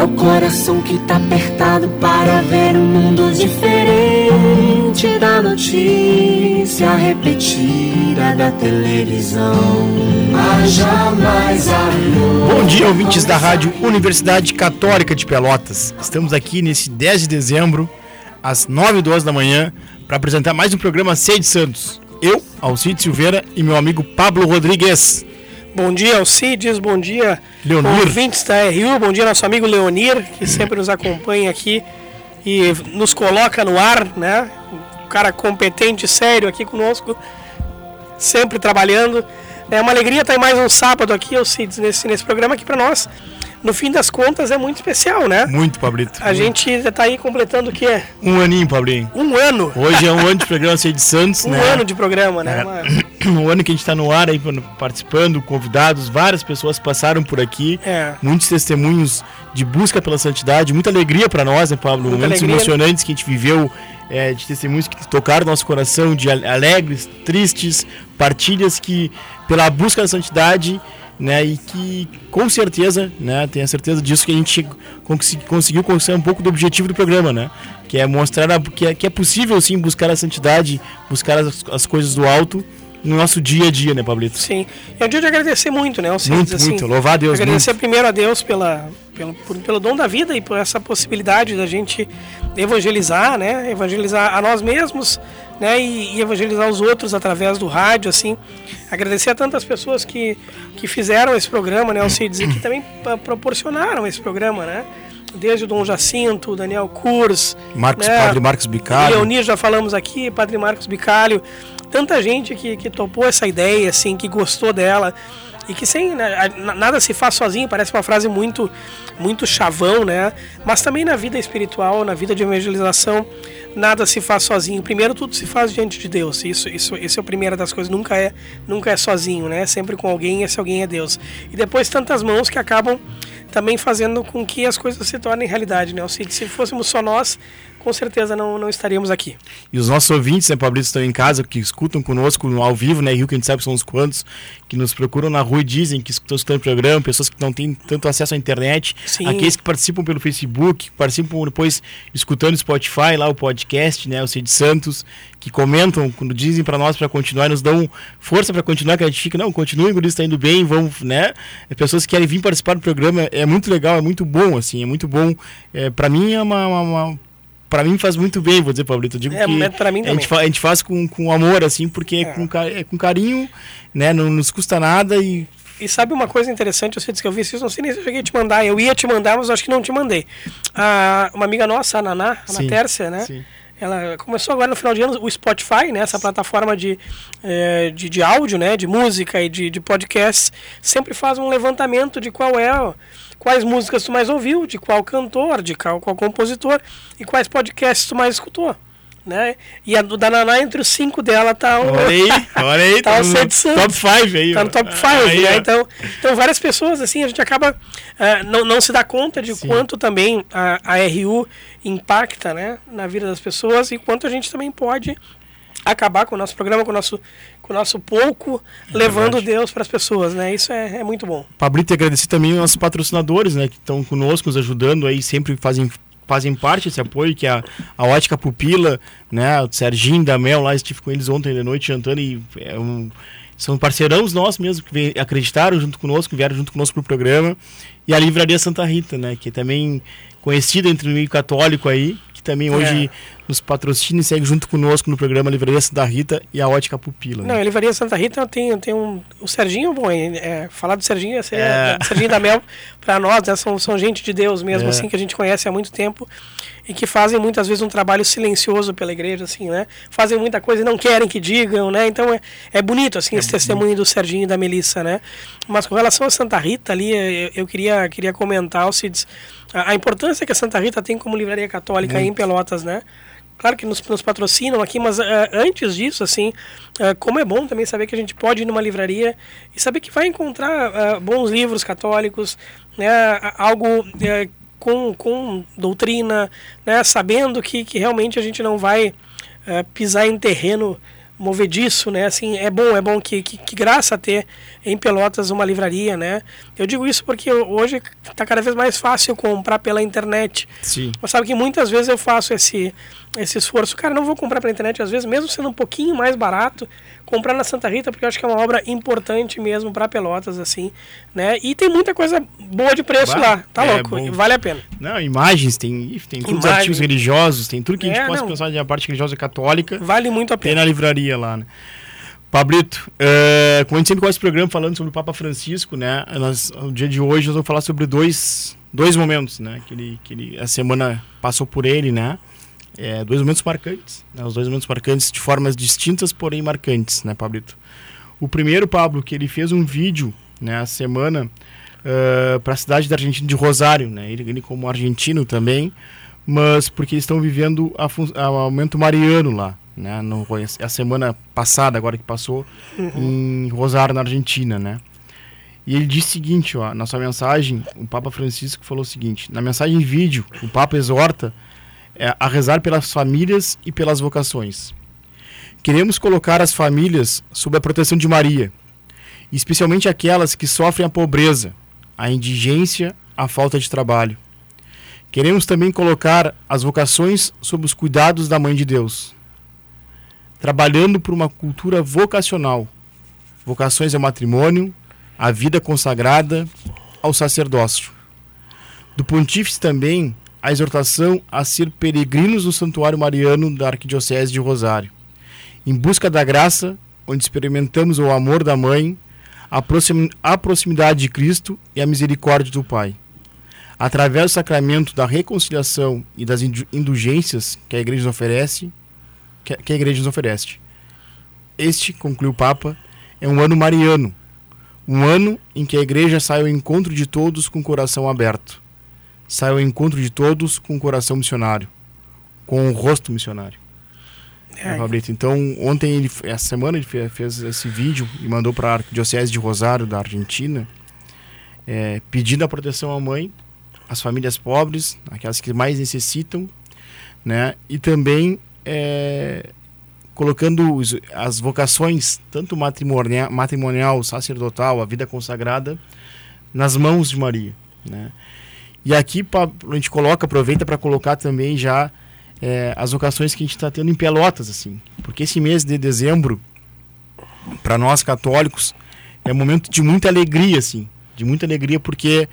É o coração que tá apertado para ver um mundo diferente da notícia repetida da televisão. Haja mais amor. Bom dia, ouvintes da Rádio Universidade Católica de Pelotas. Estamos aqui nesse 10 de dezembro, às 9h12 da manhã, para apresentar mais um programa Sede Santos. Eu, Alcide Silveira e meu amigo Pablo Rodrigues. Bom dia, Alcides. Bom dia, Leonir. ouvintes da RU. Bom dia, nosso amigo Leonir, que sempre nos acompanha aqui e nos coloca no ar, né? Um cara competente, sério aqui conosco, sempre trabalhando. É uma alegria estar mais um sábado aqui, Alcides, nesse, nesse programa que para nós, no fim das contas, é muito especial, né? Muito, Pablito. A gente está aí completando o quê? Um aninho, Pablinho. Um ano. Hoje é um ano de programa Sede Santos, Um né? ano de programa, né? É. Uma- Um ano que a gente está no ar aí participando, convidados, várias pessoas passaram por aqui. É. Muitos testemunhos de busca pela santidade, muita alegria para nós, né, Pablo? Muita Momentos alegria. emocionantes que a gente viveu, é, de testemunhos que tocaram nosso coração, de al- alegres, tristes, partilhas que, pela busca da santidade, né, e que com certeza, né, tenho a certeza disso, que a gente conseguiu conseguir um pouco do objetivo do programa, né? Que é mostrar a- que, é, que é possível sim buscar a santidade, buscar as, as coisas do alto no nosso dia a dia, né, Pablito? Sim. É um dia de agradecer muito, né, Alcides? Muito, muito. Louvar a Deus, Agradecer muito. primeiro a Deus pela, pelo, por- pelo dom da vida e por essa possibilidade da gente evangelizar, né? Evangelizar a nós mesmos, né? E, e evangelizar os outros através do rádio, assim. Agradecer a tantas pessoas que, que fizeram esse programa, né, Alcides? E que também proporcionaram esse programa, né? Desde o Dom Jacinto, o Daniel Kurz, Marcos, né? Padre Marcos Bicalho. Leonir já falamos aqui, Padre Marcos Bicalho, tanta gente que, que topou essa ideia, assim, que gostou dela e que sem né, nada se faz sozinho, parece uma frase muito muito chavão, né? Mas também na vida espiritual, na vida de evangelização, nada se faz sozinho. Primeiro tudo se faz diante de Deus. Isso isso isso é a primeira das coisas, nunca é nunca é sozinho, né? Sempre com alguém, esse alguém é Deus. E depois tantas mãos que acabam também fazendo com que as coisas se tornem realidade, né? Ou seja, se fôssemos só nós, com certeza não, não estaríamos aqui. E os nossos ouvintes, né, Pablito, estão em casa, que escutam conosco no ao vivo, né, Rio, que a gente sabe são uns quantos, que nos procuram na rua e dizem que estão escutando o programa, pessoas que não têm tanto acesso à internet, Sim. aqueles que participam pelo Facebook, participam depois escutando o Spotify, lá o podcast, né, o Cid Santos, que comentam, quando dizem para nós para continuar, nos dão força para continuar, que a gente fica, não, continue, o está indo bem, vamos, né, é pessoas que querem vir participar do programa, é muito legal, é muito bom, assim, é muito bom, é, para mim é uma- uma- uma Pra mim faz muito bem, vou dizer, Pablito. Eu digo É, que mas pra mim a, gente também. fa- a gente faz com, com amor, assim, porque é, É. com, é com carinho, né? Não nos custa nada e. E sabe uma coisa interessante, eu sei que eu vi, isso não sei nem se eu cheguei a te mandar, eu ia te mandar, mas acho que não te mandei. Ah, uma amiga nossa, a Naná, a Sim, Natércia, né? sim. Ela começou agora no final de ano o Spotify, né? Essa plataforma de, eh, de, de áudio, né? De música e de, de podcasts, sempre faz um levantamento de qual é, quais músicas tu mais ouviu, de qual cantor, de qual, qual compositor e quais podcasts tu mais escutou, né? E a do da Naná, entre os cinco dela, tá o... Olha aí, olha aí, Tá tá no Santos. top 5 aí. Tá no top 5, Aí, né? ó. Então, então, várias pessoas, assim, a gente acaba. eh, não, não se dá conta de Sim. quanto também a, a RU impacta, né? Na vida das pessoas e quanto a gente também pode acabar com o nosso programa, com o nosso, com o nosso pouco, levando verdade. Deus para as pessoas, né? Isso é, é muito bom. Pablito, agradecer também aos nossos patrocinadores, né? Que estão conosco, nos ajudando aí, sempre fazem fazem parte desse apoio, que é a, a Ótica Pupila, né? O Serginho da Mel lá, estive com eles ontem de noite jantando e é um, são parceirãos nossos mesmo, que vem- acreditaram junto conosco, vieram junto conosco pro programa. E a Livraria Santa Rita, né? Que é também conhecida entre o meio católico aí, que também hoje nos patrocina e segue junto conosco no programa Livraria Santa Rita e a Ótica Pupila. Não, né? a Livraria Santa Rita tem, tem um. O Serginho, bom, é, é, falar do Serginho seria É. do Serginho da Mel para nós, né? São, são gente de Deus mesmo, É. assim, que a gente conhece há muito tempo e que fazem muitas vezes um trabalho silencioso pela igreja, assim, né? Fazem muita coisa e não querem que digam, né? Então é, é bonito, assim, esse testemunho do Serginho e da Melissa, né? Mas com relação a Santa Rita ali, eu, eu queria, queria comentar, Alcides, a, a importância que a Santa Rita tem como livraria católica aí em Pelotas, né? claro que nos, nos patrocinam aqui, mas uh, antes disso, assim, uh, como é bom também saber que a gente pode ir numa livraria e saber que vai encontrar uh, bons livros católicos, né, algo com, com doutrina, né, sabendo que, que realmente a gente não vai pisar em terreno movediço, né? Assim, é bom, é bom que, que, que, graça ter em Pelotas uma livraria, né? Eu digo isso porque hoje está cada vez mais fácil comprar pela internet. Sim. Mas sabe que muitas vezes eu faço esse esse esforço. Cara, não vou comprar pela internet, às vezes, mesmo sendo um pouquinho mais barato, comprar na Santa Rita, porque eu acho que é uma obra importante mesmo para Pelotas, assim, né? E tem muita coisa boa de preço vale, lá, tá é, louco, bom. vale a pena. Não, imagens, tem, tem todos os artigos religiosos, tem tudo que a gente é, possa não. pensar de parte religiosa católica. Vale muito a pena. Tem na livraria lá, né? Pablito, é, como a gente sempre começa o programa falando sobre o Papa Francisco, né? Nós, no dia de hoje nós vamos falar sobre dois, dois momentos, né? Que, ele, que ele, a semana passou por ele, né? É, dois momentos marcantes, né? os dois momentos marcantes de formas distintas, porém marcantes, né, Pablito? O primeiro, Pablo, que ele fez um vídeo, né, a semana, uh, para a cidade da Argentina de Rosário, né, ele, ele como argentino também, mas porque eles estão vivendo o aumento mariano lá, né, no, a semana passada, agora que passou, uhum. em Rosário, na Argentina, né. E ele disse o seguinte, ó, na sua mensagem, o Papa Francisco falou o seguinte, na mensagem em vídeo, o Papa exorta é, a rezar pelas famílias e pelas vocações. Queremos colocar as famílias sob a proteção de Maria, especialmente aquelas que sofrem a pobreza, a indigência, a falta de trabalho. Queremos também colocar as vocações sob os cuidados da Mãe de Deus, trabalhando por uma cultura vocacional. Vocações ao matrimônio, à vida consagrada, ao sacerdócio. Do pontífice também a exortação a ser peregrinos no Santuário Mariano da Arquidiocese de Rosário, em busca da graça, onde experimentamos o amor da Mãe, a, proxim a proximidade de Cristo e a misericórdia do Pai. Através do sacramento da reconciliação e das indulgências que a Igreja nos oferece, que a Igreja nos oferece. Este, conclui o Papa, é um ano mariano, um ano em que a Igreja sai ao encontro de todos com o coração aberto sai ao encontro de todos com o coração missionário, com o rosto missionário. É. Fabrício. Então, ontem, ele, essa semana, ele fez, fez esse vídeo e mandou para a Arquidiocese de Rosário, da Argentina, é, pedindo a proteção à mãe, às famílias pobres, aquelas que mais necessitam, né? e também é, colocando os, as vocações, tanto matrimonial, matrimonial, sacerdotal, a vida consagrada, nas mãos de Maria. Né? E aqui a gente coloca, aproveita para colocar também já é, as vocações que a gente está tendo em Pelotas, assim. Porque esse mês de dezembro, para nós católicos, é um momento de muita alegria, assim. De muita alegria porque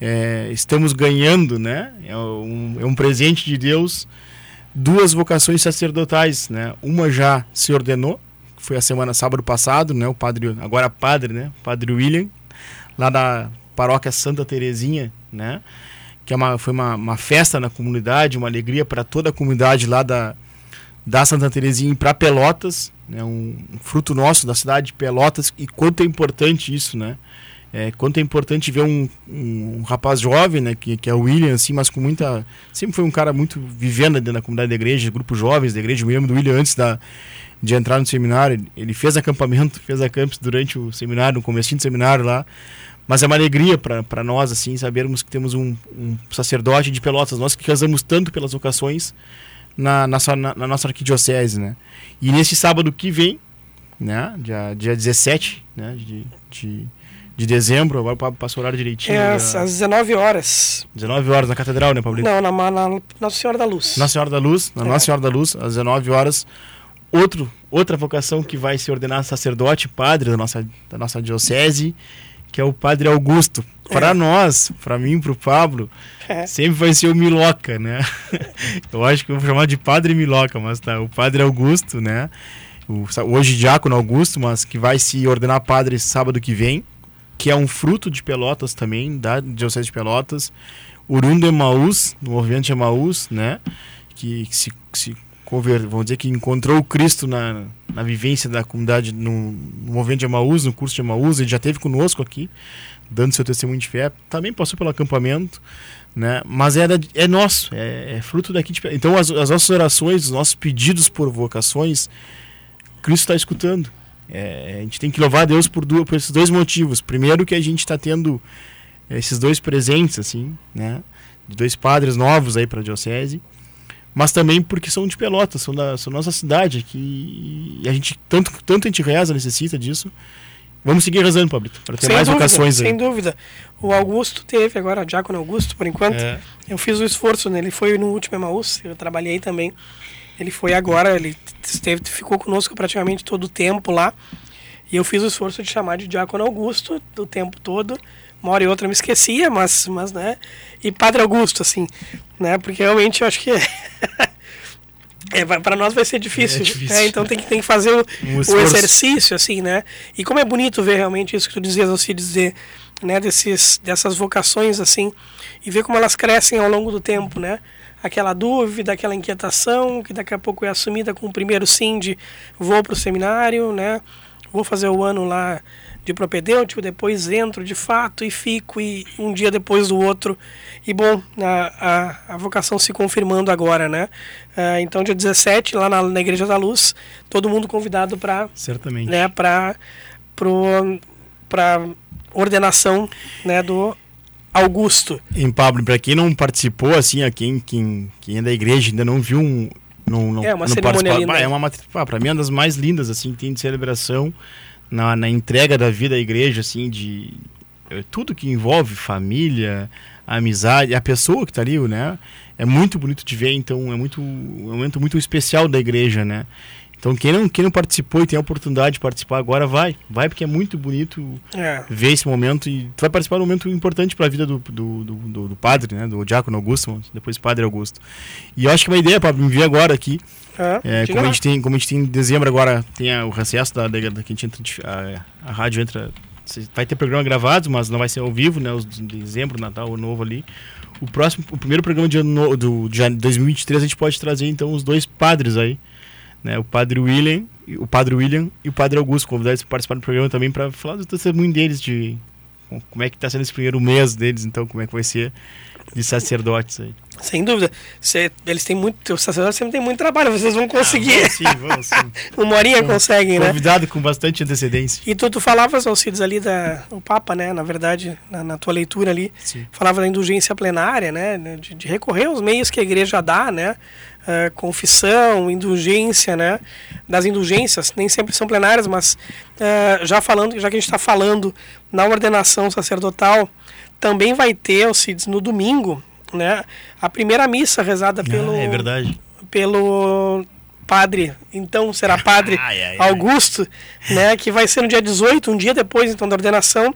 é, estamos ganhando, né? É um, é um presente de Deus, duas vocações sacerdotais, né? Uma já se ordenou, foi a semana sábado passado, né? O padre, agora padre, né? Padre William, lá da paróquia Santa Terezinha, né? Que é uma, foi uma, uma festa na comunidade, uma alegria para toda a comunidade lá da, da Santa Terezinha para Pelotas, né? Um, um, fruto nosso da cidade de Pelotas e quanto é importante isso, né? É, quanto é importante ver um, um, um, rapaz jovem, né, que, que é o William, assim, mas com muita. Sempre foi um cara muito vivendo dentro da comunidade da igreja, grupos jovens da igreja. Eu me lembro do William antes da, de entrar no seminário. Ele fez acampamento, fez acampos durante o seminário, no começo do seminário lá. Mas é uma alegria para nós, assim, sabermos que temos um, um, sacerdote de Pelotas, nós que casamos tanto pelas vocações na, na, na, na nossa arquidiocese, né? E nesse sábado que vem, né, dia, dia 17 né, de, de, de dezembro, agora passou o horário direitinho. É, às, às 19 horas. 19 horas na catedral, né, Pablito? Não, na, na Nossa Senhora da Luz. Nossa Senhora da Luz, na é. Nossa Senhora da Luz, às 19 horas. Outro, outra vocação que vai se ordenar sacerdote, padre da nossa, da nossa diocese que é o Padre Augusto. Para é. nós, para mim, para o Pablo, é. sempre vai ser o Miloca, né? eu acho que eu vou chamar de Padre Miloca, mas tá, o Padre Augusto, né? O, hoje Diácono Augusto, mas que vai se ordenar padre sábado que vem, que é um fruto de Pelotas também, da Diocese de Pelotas. Urundo Emaús, do movimento Emaús, né? Que, que se, se vamos dizer que encontrou o Cristo na, na vivência da comunidade no, no movimento de Emaús, no curso de Emaús, ele já esteve conosco aqui, dando seu testemunho de fé, também passou pelo acampamento, né? Mas é, é nosso, é, é, fruto daqui. De, então as, as, nossas orações, os nossos pedidos por vocações, Cristo está escutando. É, a gente tem que louvar a Deus por, duas, por esses dois motivos. Primeiro que a gente está tendo esses dois presentes, assim, né? De dois padres novos aí para a diocese mas também porque são de Pelotas, são da são nossa cidade aqui e a gente tanto tanto a gente reza necessita disso. Vamos seguir rezando, Pablito, para ter sem mais dúvida, vocações aí. Sem dúvida. O Augusto teve agora, o Diácono Augusto, por enquanto. É. Eu fiz o esforço nele, foi no último Emaús, eu trabalhei também. Ele foi agora, ele esteve, ficou conosco praticamente todo o tempo lá. E eu fiz o esforço de chamar de Diácono Augusto o tempo todo. Uma hora e outra eu me esquecia, mas, mas né? E Padre Augusto, assim, né? Porque realmente eu acho que é, para nós vai ser difícil. É difícil. É, então tem que, tem que fazer o, um o, exercício, assim, né? E como é bonito ver realmente isso que tu dizias, se dizer, né? Desses, dessas vocações, assim, e ver como elas crescem ao longo do tempo, né? Aquela dúvida, aquela inquietação, que daqui a pouco é assumida com o primeiro sim de vou para o seminário, né? Vou fazer o ano lá de propedêutico, depois entro de fato e fico, e um dia depois do outro. E bom, a, a, a vocação se confirmando agora, né? Uh, então, dia 17, lá na, na Igreja da Luz, todo mundo convidado para. Certamente. Né, para ordenação né, do Augusto. Em Pablo, para quem não participou, assim, a quem, quem, quem é da igreja ainda não viu um. Não, não, é uma cerimônia linda. é uma para mim é uma das mais lindas assim que tem de celebração na, na entrega da vida à igreja, assim, de eh, tudo que envolve família, amizade, a pessoa que está ali, né? É muito bonito de ver, então é muito é um momento muito especial da igreja, né? Então quem não, quem não participou e tem a oportunidade de participar agora, vai. Vai porque é muito bonito é. ver esse momento e tu vai participar de um momento importante para a vida do, do, do, do, padre, né? Do diácono Augusto, depois padre Augusto. E eu acho que é uma ideia, Pablo, me vir agora aqui é, como, a gente tem, como a gente tem em dezembro agora, tem a, o recesso da, da, da, que a gente entra, a, a rádio entra. Vai ter programa gravado, mas não vai ser ao vivo, né? Os de dezembro, Natal, o novo ali. O próximo, o primeiro programa de, ano, do, de 2023 a gente pode trazer então os dois padres aí, né? O padre William, o padre William e o padre Augusto, convidados para participar do programa também para falar do testemunho deles de como é que está sendo esse primeiro mês deles, então como é que vai ser de sacerdotes aí. Sem dúvida. Cê, eles têm muito. Os sacerdotes sempre têm muito trabalho, vocês vão conseguir. Ah, sim, vamos sim. Uma horinha conseguem, né? Convidado com bastante antecedência. E tu, tu falavas, Alcides, ali da. O Papa, né? Na verdade, na, na tua leitura ali, sim. falava da indulgência plenária, né? De, de, recorrer aos meios que a igreja dá, né? Uh, confissão, indulgência, né? Das indulgências, nem sempre são plenárias, mas uh, já falando, já que a gente está falando na ordenação sacerdotal, também vai ter, Alcides, no domingo, né? A primeira missa rezada pelo. Ah, é verdade. Pelo padre, então será padre ai, ai, Augusto, ai. né, que vai ser no dia 18, um dia depois então da ordenação,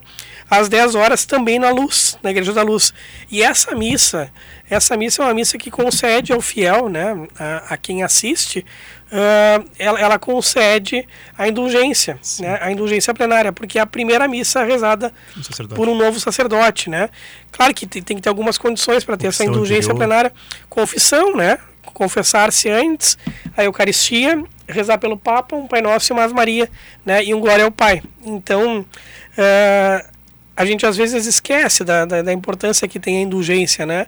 às 10 horas também na Luz, na Igreja da Luz. E essa missa, essa missa é uma missa que concede ao fiel, né, a, a quem assiste, uh, ela, ela, concede a indulgência, né, a indulgência plenária, porque é a primeira missa rezada um por um novo sacerdote, né. Claro que tem, tem que ter algumas condições para ter essa indulgência plenária, confissão, né, confessar-se antes, a Eucaristia, rezar pelo Papa, um Pai Nosso e uma Ave Maria, né, e um Glória ao Pai. Então, uh, a gente às vezes esquece da, da, da importância que tem a indulgência, né?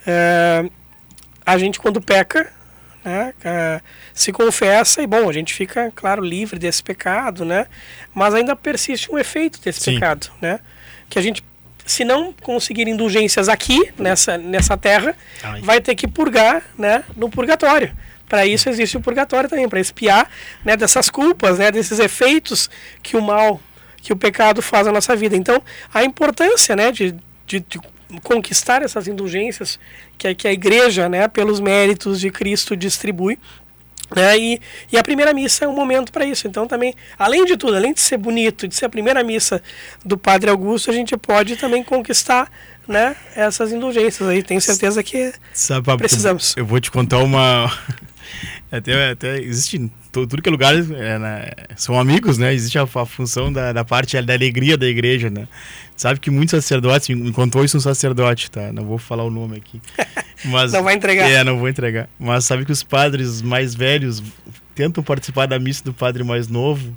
Uh, a gente quando peca, né, uh, se confessa e bom, a gente fica, claro, livre desse pecado, né? Mas ainda persiste um efeito desse Sim. pecado, né? Que a gente se não conseguir indulgências aqui, nessa, nessa terra, Ai. vai ter que purgar né, no purgatório. Para isso existe o purgatório também, para espiar né, dessas culpas, né, desses efeitos que o mal, que o pecado faz na nossa vida. Então, a importância né, de, de, de conquistar essas indulgências que, a, que a igreja, né, pelos méritos de Cristo, distribui né? E, e a primeira missa é um momento para isso. Então, também, além de tudo, além de ser bonito, de ser a primeira missa do Padre Augusto, a gente pode também conquistar né, essas indulgências aí. Tenho certeza que Sabe, precisamos. Eu vou te contar uma. Até, até existe tudo que é lugar é, né, são amigos, né? Existe a, a função da, da, parte da alegria da igreja, né? Sabe que muitos sacerdotes, me contou isso um sacerdote, tá? Não vou falar o nome aqui. Mas, não vai entregar. É, não vou entregar. Mas sabe que os padres mais velhos tentam participar da missa do padre mais novo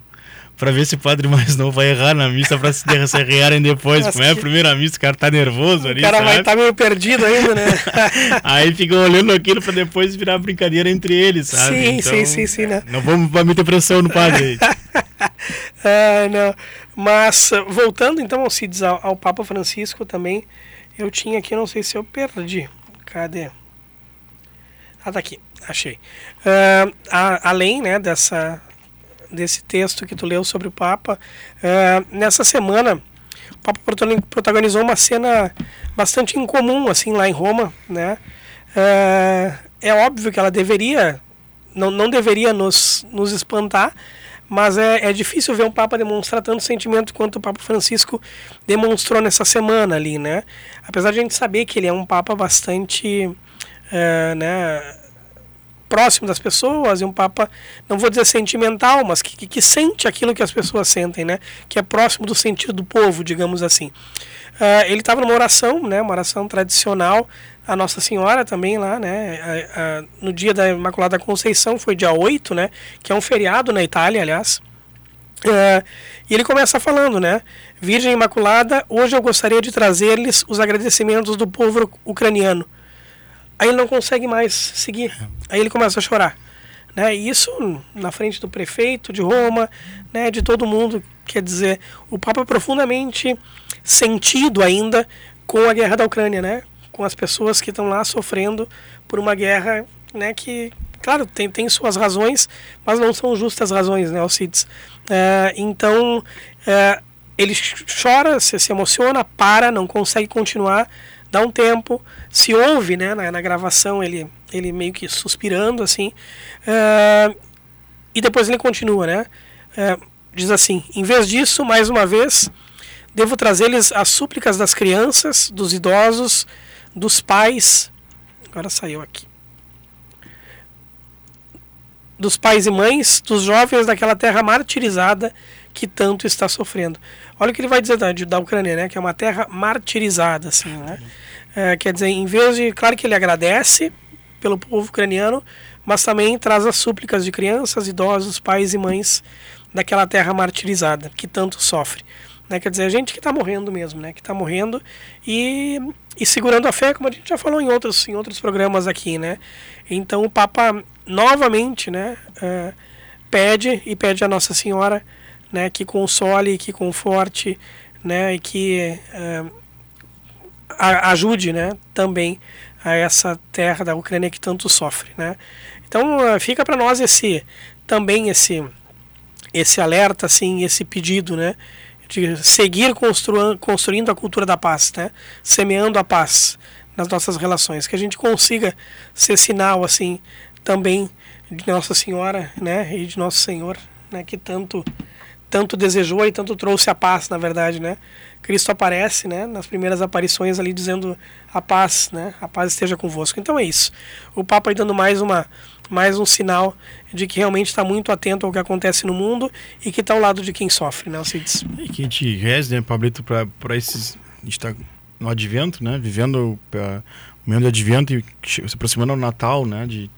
para ver se o padre mais novo vai errar na missa para se derrearem depois. Como é a primeira missa, o cara tá nervoso ali. O cara sabe? vai estar tá meio perdido ainda, né? Aí ficam olhando aquilo para depois virar brincadeira entre eles, sabe? Sim, então, sim, sim, sim, né? Não vamos meter pressão no padre ah, não. Mas, voltando então ao Cides, ao, ao Papa Francisco também, eu tinha aqui, não sei se eu perdi. Cadê? Ah, tá aqui, achei. Uh, a, além né, dessa, desse texto que tu leu sobre o Papa, uh, nessa semana o Papa protagonizou uma cena bastante incomum assim lá em Roma, né? Uh, é óbvio que ela deveria, não, não deveria nos, nos espantar, mas é, é difícil ver um Papa demonstrar tanto sentimento quanto o Papa Francisco demonstrou nessa semana ali, né? Apesar de a gente saber que ele é um Papa bastante, uh, né? Próximo das pessoas e um Papa, não vou dizer sentimental, mas que, que, que, sente aquilo que as pessoas sentem, né? Que é próximo do sentido do povo, digamos assim. Uh, ele estava numa oração, né? Uma oração tradicional, a Nossa Senhora também lá, né? Uh, uh, no dia da Imaculada Conceição, foi dia 8, né? Que é um feriado na Itália, aliás. e ele começa falando, né? Virgem Imaculada, hoje eu gostaria de trazer-lhes os agradecimentos do povo ucraniano Aí ele não consegue mais seguir. Aí ele começa a chorar. Né? Isso na frente do prefeito de Roma, né? de todo mundo. Quer dizer, o Papa é profundamente sentido ainda com a guerra da Ucrânia, né? com as pessoas que estão lá sofrendo por uma guerra né? que, claro, tem, tem suas razões, mas não são justas razões, né, Alcides? É, então, é, ele chora, se, se emociona, para, não consegue continuar dá um tempo, se ouve né, na, na gravação ele, ele meio que suspirando assim, uh, e depois ele continua, né? Uh, diz assim: em vez disso, mais uma vez, devo trazer-lhes as súplicas das crianças, dos idosos, dos pais. Agora saiu aqui. Dos pais e mães, dos jovens daquela terra martirizada que tanto está sofrendo. Olha o que ele vai dizer da, da Ucrânia, né? Que é uma terra martirizada, assim, né? É, quer dizer, em vez de, claro que ele agradece pelo povo ucraniano, mas também traz as súplicas de crianças, idosos, pais e mães daquela terra martirizada que tanto sofre. Né? Quer dizer, a gente que está morrendo mesmo, né? Que está morrendo e, e segurando a fé, como a gente já falou em outros, em outros programas aqui, né? Então o Papa novamente, né? Uh, pede e pede a Nossa Senhora né, que console, que conforte, né, e que uh, ajude, né, também a essa terra da Ucrânia que tanto sofre, né. Então uh, fica para nós esse também esse esse alerta, assim, esse pedido, né, de seguir construindo, construindo a cultura da paz, né, semeando a paz nas nossas relações, que a gente consiga ser sinal, assim, também de Nossa Senhora, né, e de Nosso Senhor, né, que tanto tanto desejou e tanto trouxe a paz, na verdade, né? Cristo aparece, né, nas primeiras aparições ali dizendo a paz, né? A paz esteja convosco. Então é isso. O Papa aí dando mais uma mais um sinal de que realmente está muito atento ao que acontece no mundo e que está ao lado de quem sofre, né, Alcides? E que a gente reze, né, Pablito, para esses... A gente está no advento, né, vivendo uh, o momento de advento e se aproximando ao Natal, né, de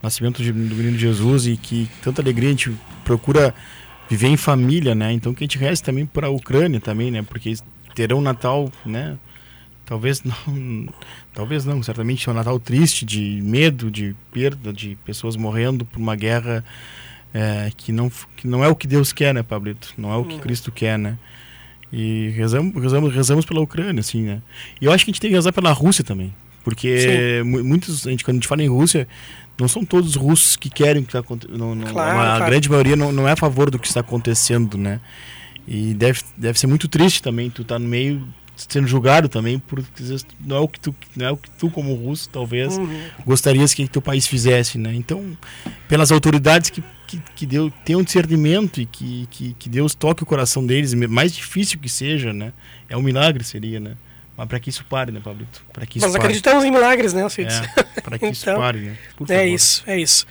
nascimento de, do menino Jesus e que tanta alegria a gente procura viver em família, né? Então que a gente reze também para a Ucrânia também, né? Porque terão um Natal, né? Talvez não, talvez não, certamente é um Natal triste, de medo, de perda, de pessoas morrendo por uma guerra é, que, não, que não é o que Deus quer, né, Pablito? Não é o que uhum. Cristo quer, né? E rezamos, rezamos, rezamos pela Ucrânia, assim, né? E eu acho que a gente tem que rezar pela Rússia também. Porque muitos, a gente, quando a gente fala em Rússia, não são todos os russos que querem que está acontecendo. Claro, a claro. grande maioria não, não é a favor do que está acontecendo, né? E deve, deve ser muito triste também tu tá no meio sendo julgado também por não é o que tu não é o que tu como russo talvez uhum. gostarias que teu país fizesse né então pelas autoridades que que, que Deus tenham discernimento e que, que, que Deus toque o coração deles mais difícil que seja né é um milagre seria né Mas para que isso pare, né, Pablito? Para que isso Nós acreditamos em milagres, né, Alcides? É, para que então, isso pare, né? Por é isso, é isso.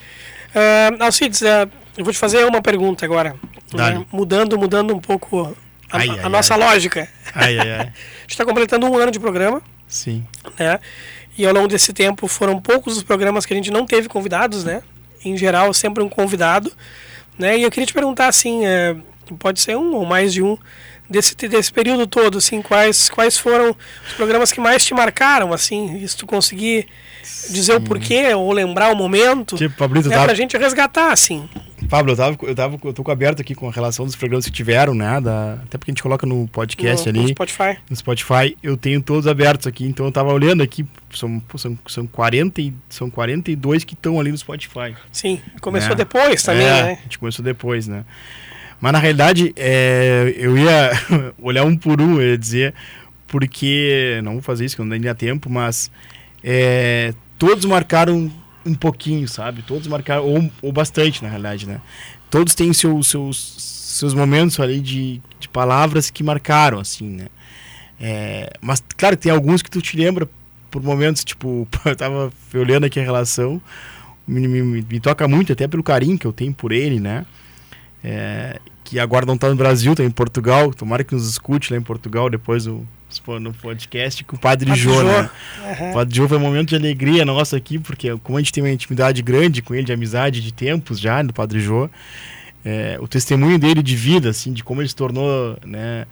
Uh, Alcides, uh, eu vou te fazer uma pergunta agora. Né? Mudando, mudando um pouco a, ai, a ai, nossa ai. lógica. Ai, ai, ai. a gente está completando um ano de programa. Sim. Né? E ao longo desse tempo foram poucos os programas que a gente não teve convidados, né? Em geral, sempre um convidado. Né? E eu queria te perguntar assim, é, pode ser um ou mais de um, desse, desse período todo, assim, quais, quais foram os programas que mais te marcaram, assim, se tu conseguir dizer Sim. o porquê ou lembrar o momento, tipo, Pablito, né, tava... pra gente resgatar, assim. Pablo, eu tava, eu tava, eu tô aberto aqui com a relação dos programas que tiveram, né? Da, até porque a gente coloca no podcast no, ali. No Spotify. No Spotify, eu tenho todos abertos aqui, então eu tava olhando aqui, são, são, são, 40, são 42 que estão ali no Spotify. Sim, começou né? depois também, é, né? A gente começou depois, né? Mas na realidade, é, eu ia olhar um por um, eu ia dizer, porque. Não vou fazer isso, que não dá tempo, mas. É, todos marcaram um pouquinho, sabe? Todos marcaram, ou, ou bastante, na realidade, né? Todos têm seus, seus, seus momentos ali de, de palavras que marcaram, assim, né? É, mas, claro, tem alguns que tu te lembra por momentos, tipo, eu tava olhando aqui a relação, me, me, me, toca muito, até pelo carinho que eu tenho por ele, né? É, que agora não está no Brasil, está em Portugal. Tomara que nos escute lá em Portugal depois do, no podcast com o Padre, Padre Jô, né? Uhum. O Padre Jô foi um momento de alegria nossa aqui, porque como a gente tem uma intimidade grande com ele, de amizade, de tempos já, do Padre Jô, é, o testemunho dele de vida, assim, de como ele se tornou, né,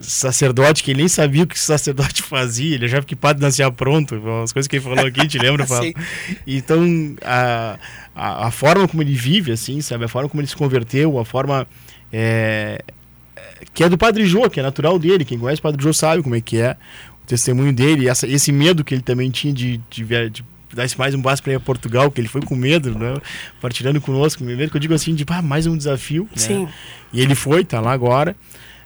sacerdote, que ele nem sabia o que o sacerdote fazia, ele achava que padre nascia pronto, as coisas que ele falou aqui, te lembra, então, a, a, a, forma como ele vive, assim, sabe, a forma como ele se converteu, a forma é, que é do Padre Jô, que é natural dele. Quem conhece o Padre Jô sabe como é que é o testemunho dele, essa, esse medo que ele também tinha de, de, de dar mais um passo para ir a Portugal, que ele foi com medo, né? Partilhando conosco, medo que eu digo assim, de ah, mais um desafio. Né? Sim. E ele foi, tá lá agora.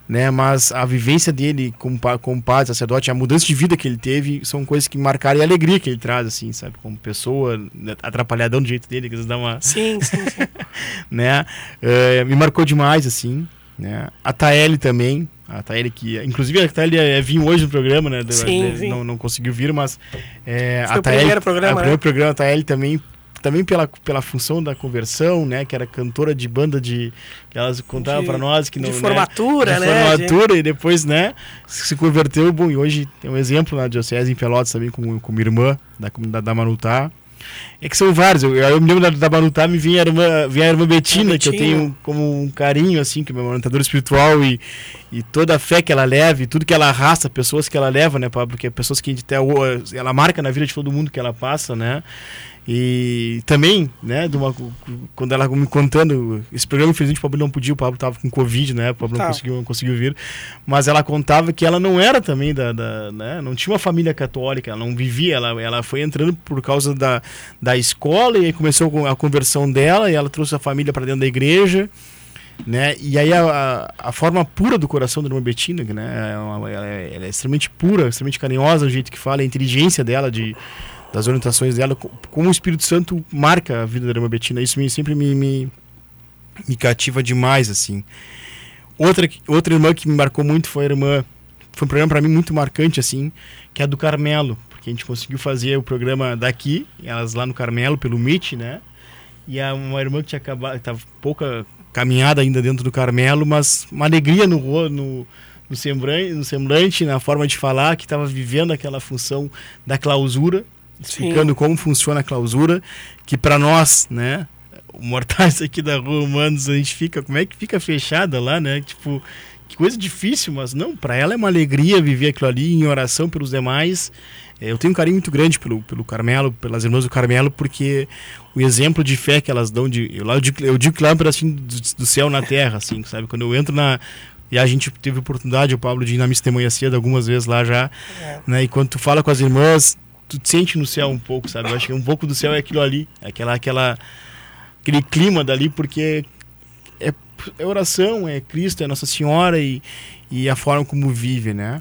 Né, mas a vivência dele como, como padre, sacerdote, a mudança de vida que ele teve são coisas que marcaram e a alegria que ele traz, assim, sabe? Como pessoa, né, atrapalhadão do jeito dele, que eles dão uma. Sim, sim, sim. né? Uh, me marcou demais, assim. Né? A Taeli também, a Taeli que, inclusive a Taeli é, é vinho hoje no programa, né? Sim, sim. Não, não conseguiu vir, mas é, a Taeli, o primeiro programa, primeiro né? programa a Taeli também também pela, pela função da conversão, né, que era cantora de banda de que elas contavam para nós que não, de né, formatura, de né, formatura de... e depois, né, se converteu, bom, e hoje tem um exemplo na diocese em Pelotas também com com minha irmã da comunidade da Manutá, é que são vários. Eu, eu me lembro da, da Banutá, me vinha a irmã, vinha a irmã Betina, a que eu tenho como um carinho, assim, que é meu orientador espiritual e, e toda a fé que ela leva e tudo que ela arrasta, pessoas que ela leva, né, Pablo? Porque é pessoas que até ela marca na vida de todo mundo que ela passa, né? E também, né, de uma, quando ela me contando, esse programa, infelizmente, o Pablo não podia, o Pablo estava com Covid, né, o Pablo tá. não, conseguiu, não conseguiu vir, mas ela contava que ela não era também da, da né, não tinha uma família católica, ela não vivia, ela, ela foi entrando por causa da, da escola e aí começou a conversão dela e ela trouxe a família para dentro da igreja, né? E aí a, a, forma pura do coração da irmã Betina, né? Ela, ela, é, ela, é, extremamente pura, extremamente carinhosa, o jeito que fala, a inteligência dela de das orientações dela, como o Espírito Santo marca a vida da irmã Betina. Isso me, sempre me, me, me cativa demais, assim. Outra, outra irmã que me marcou muito foi a irmã, foi um programa para mim muito marcante, assim, que é a do Carmelo, porque a gente conseguiu fazer o programa daqui, elas lá no Carmelo, pelo Meet, né? E a, uma irmã que tinha acabado, estava pouca caminhada ainda dentro do Carmelo, mas uma alegria no, no, no semblante, na forma de falar, que estava vivendo aquela função da clausura, explicando Sim. como funciona a clausura, que para nós, né, mortais aqui da rua humanos, a gente fica, como é que fica fechada lá, né? Tipo, que coisa difícil, mas não, para ela é uma alegria viver aquilo ali em oração pelos demais. É, eu tenho um carinho muito grande pelo, pelo Carmelo, pelas irmãs do Carmelo, porque o exemplo de fé que elas dão, de, eu, eu digo, eu digo que lá é assim do, do céu na terra, assim, sabe? Quando eu entro na, e a gente teve oportunidade, o Pablo, de ir na de cedo algumas vezes lá já. É. Né? E quando tu fala com as irmãs, tu sente no céu um pouco, sabe? Eu acho que um pouco do céu é aquilo ali, aquela, aquela, aquele clima dali, porque é, é oração, é Cristo, é Nossa Senhora e, e a forma como vive, né?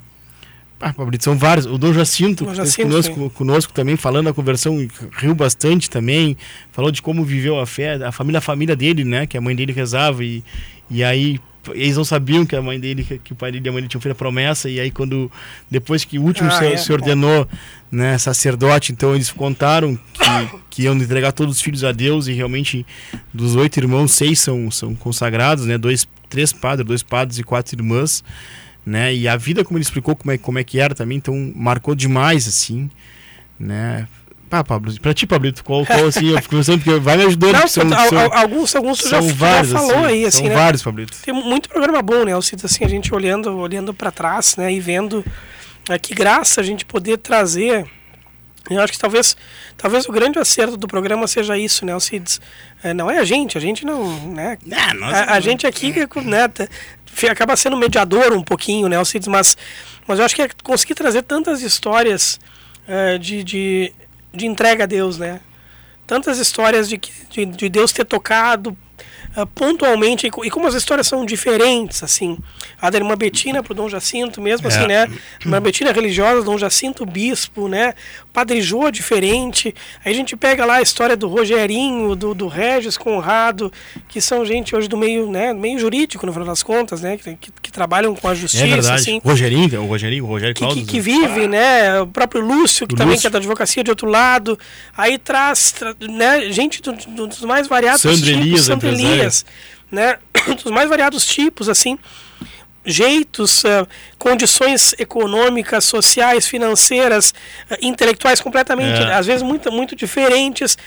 Ah, Fabrício, são vários. O Dom Jacinto, Dom Jacinto conosco, conosco, também, falando da conversão, riu bastante também. Falou de como viveu a fé, a família, a família dele, né? Que a mãe dele rezava e, e aí eles não sabiam que a mãe dele, que, o pai dele e a mãe dele tinham feito a promessa, e aí quando, depois que o último Ah, se, é, se ordenou, né, sacerdote, então eles contaram que, que iam entregar todos os filhos a Deus, e realmente dos oito irmãos, seis são, são consagrados, né, dois, três padres, dois padres e quatro irmãs, né, e a vida, como ele explicou, como é, como é que era também, então marcou demais, assim, né, Pá, Pablo, pra ti, Pablito, qual, qual assim, eu fico pensando, porque vai me ajudando, Não, são, al- são, al- alguns, alguns já, são já vários, falou assim, aí, assim, são né? vários, Pablito. Tem muito programa bom, né, Alcides, assim, a gente olhando, olhando para trás, né, e vendo é, que graça a gente poder trazer. Eu acho que talvez, talvez o grande acerto do programa seja isso, né, Alcides? É, não é a gente, a gente não, né? Ah, nós a, a gente aqui, né, tá- fi- acaba sendo mediador um pouquinho, né, Alcides, mas, mas eu acho que é conseguir trazer tantas histórias é, de, de, de entrega a Deus, né? tantas histórias de, de, de Deus ter tocado pontualmente e, co- como as histórias são diferentes assim a da irmã Betina pro Dom Jacinto mesmo assim É. né irmã Betina religiosa Dom Jacinto bispo né Padre Jô diferente aí a gente pega lá a história do Rogerinho do, do Regis Conrado que são gente hoje do meio né meio jurídico no final das contas né que, que, que trabalham com a justiça É verdade. assim O Rogerinho, o Rogerinho, o Rogério que, que, Claudio. que vive, né? O próprio Lúcio, que O também Lúcio. que é da advocacia de outro lado. Aí traz, tra- né, gente do- do- dos mais variados Sandro tipos, Elias, Sandro empresário. Elias, né? Dos mais variados tipos, assim. Jeitos, eh, condições econômicas, sociais, financeiras, eh, intelectuais completamente, É. às vezes muito, muito diferentes,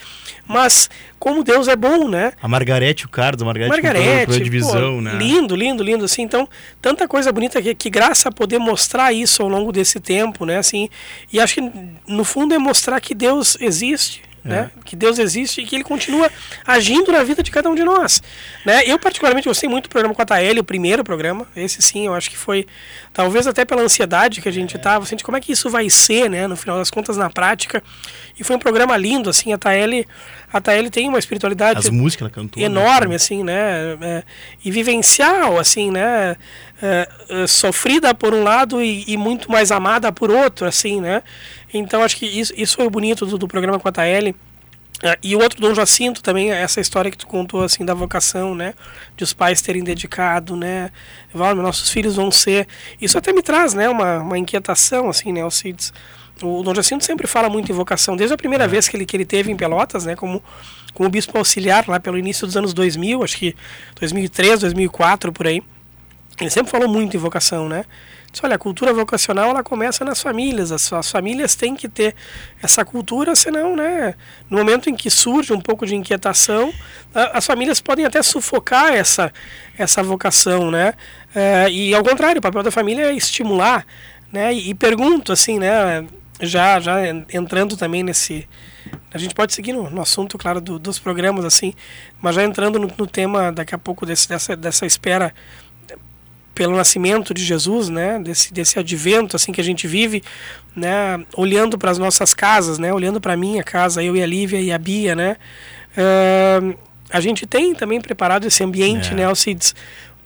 mas como Deus é bom, né? A Margarete, o Carlos, a Margarete, Margarete, pela divisão, pô, né? lindo, lindo, lindo, assim, então, tanta coisa bonita que, que graça a poder mostrar isso ao longo desse tempo, né, assim, e acho que no fundo é mostrar que Deus existe, né, que Deus existe e que Ele continua agindo na vida de cada um de nós, né, eu particularmente gostei muito do programa com a Taeli, o primeiro programa, esse sim, eu acho que foi, talvez até pela ansiedade que a gente tava, assim, de como é que isso vai ser, né, no final das contas, na prática, e foi um programa lindo, assim, a Taeli, a Taeli tem uma espiritualidade As músicas cantou. né? enorme, assim, né? É, e vivencial, assim, né? É, é, sofrida por um lado e, e muito mais amada por outro, assim, né? Então acho que isso, isso foi o bonito do, do programa com a Taeli. É, e o outro Dom Jacinto também, essa história que tu contou, assim, da vocação, né? De os pais terem dedicado, né? Nossos filhos vão ser... Isso até me traz, né? Uma, uma inquietação, assim, né, Alcides? O Dom Jacinto sempre fala muito em vocação, desde a primeira vez que ele, que ele teve em Pelotas, né? Como, como bispo auxiliar, lá pelo início dos anos 2000, acho que 2003, 2004, por aí. Ele sempre falou muito em vocação, né? Disse, olha, a cultura vocacional ela começa nas famílias. As, as famílias têm que ter essa cultura, senão, né? No momento em que surge um pouco de inquietação, a- as famílias podem até sufocar essa, essa vocação, né? Eh, e ao contrário, o papel da família é estimular, né? E, e pergunto, assim, né? Já, já en- entrando também nesse, a gente pode seguir no, no assunto, claro, do- dos programas, assim, mas já entrando no, no tema daqui a pouco desse, dessa, dessa espera pelo nascimento de Jesus, né, desse, desse advento assim que a gente vive, né, olhando para as nossas casas, né, olhando para a minha casa, eu e a Lívia e a Bia, né, Ahn, a gente tem também preparado esse ambiente, É. né, Alcides,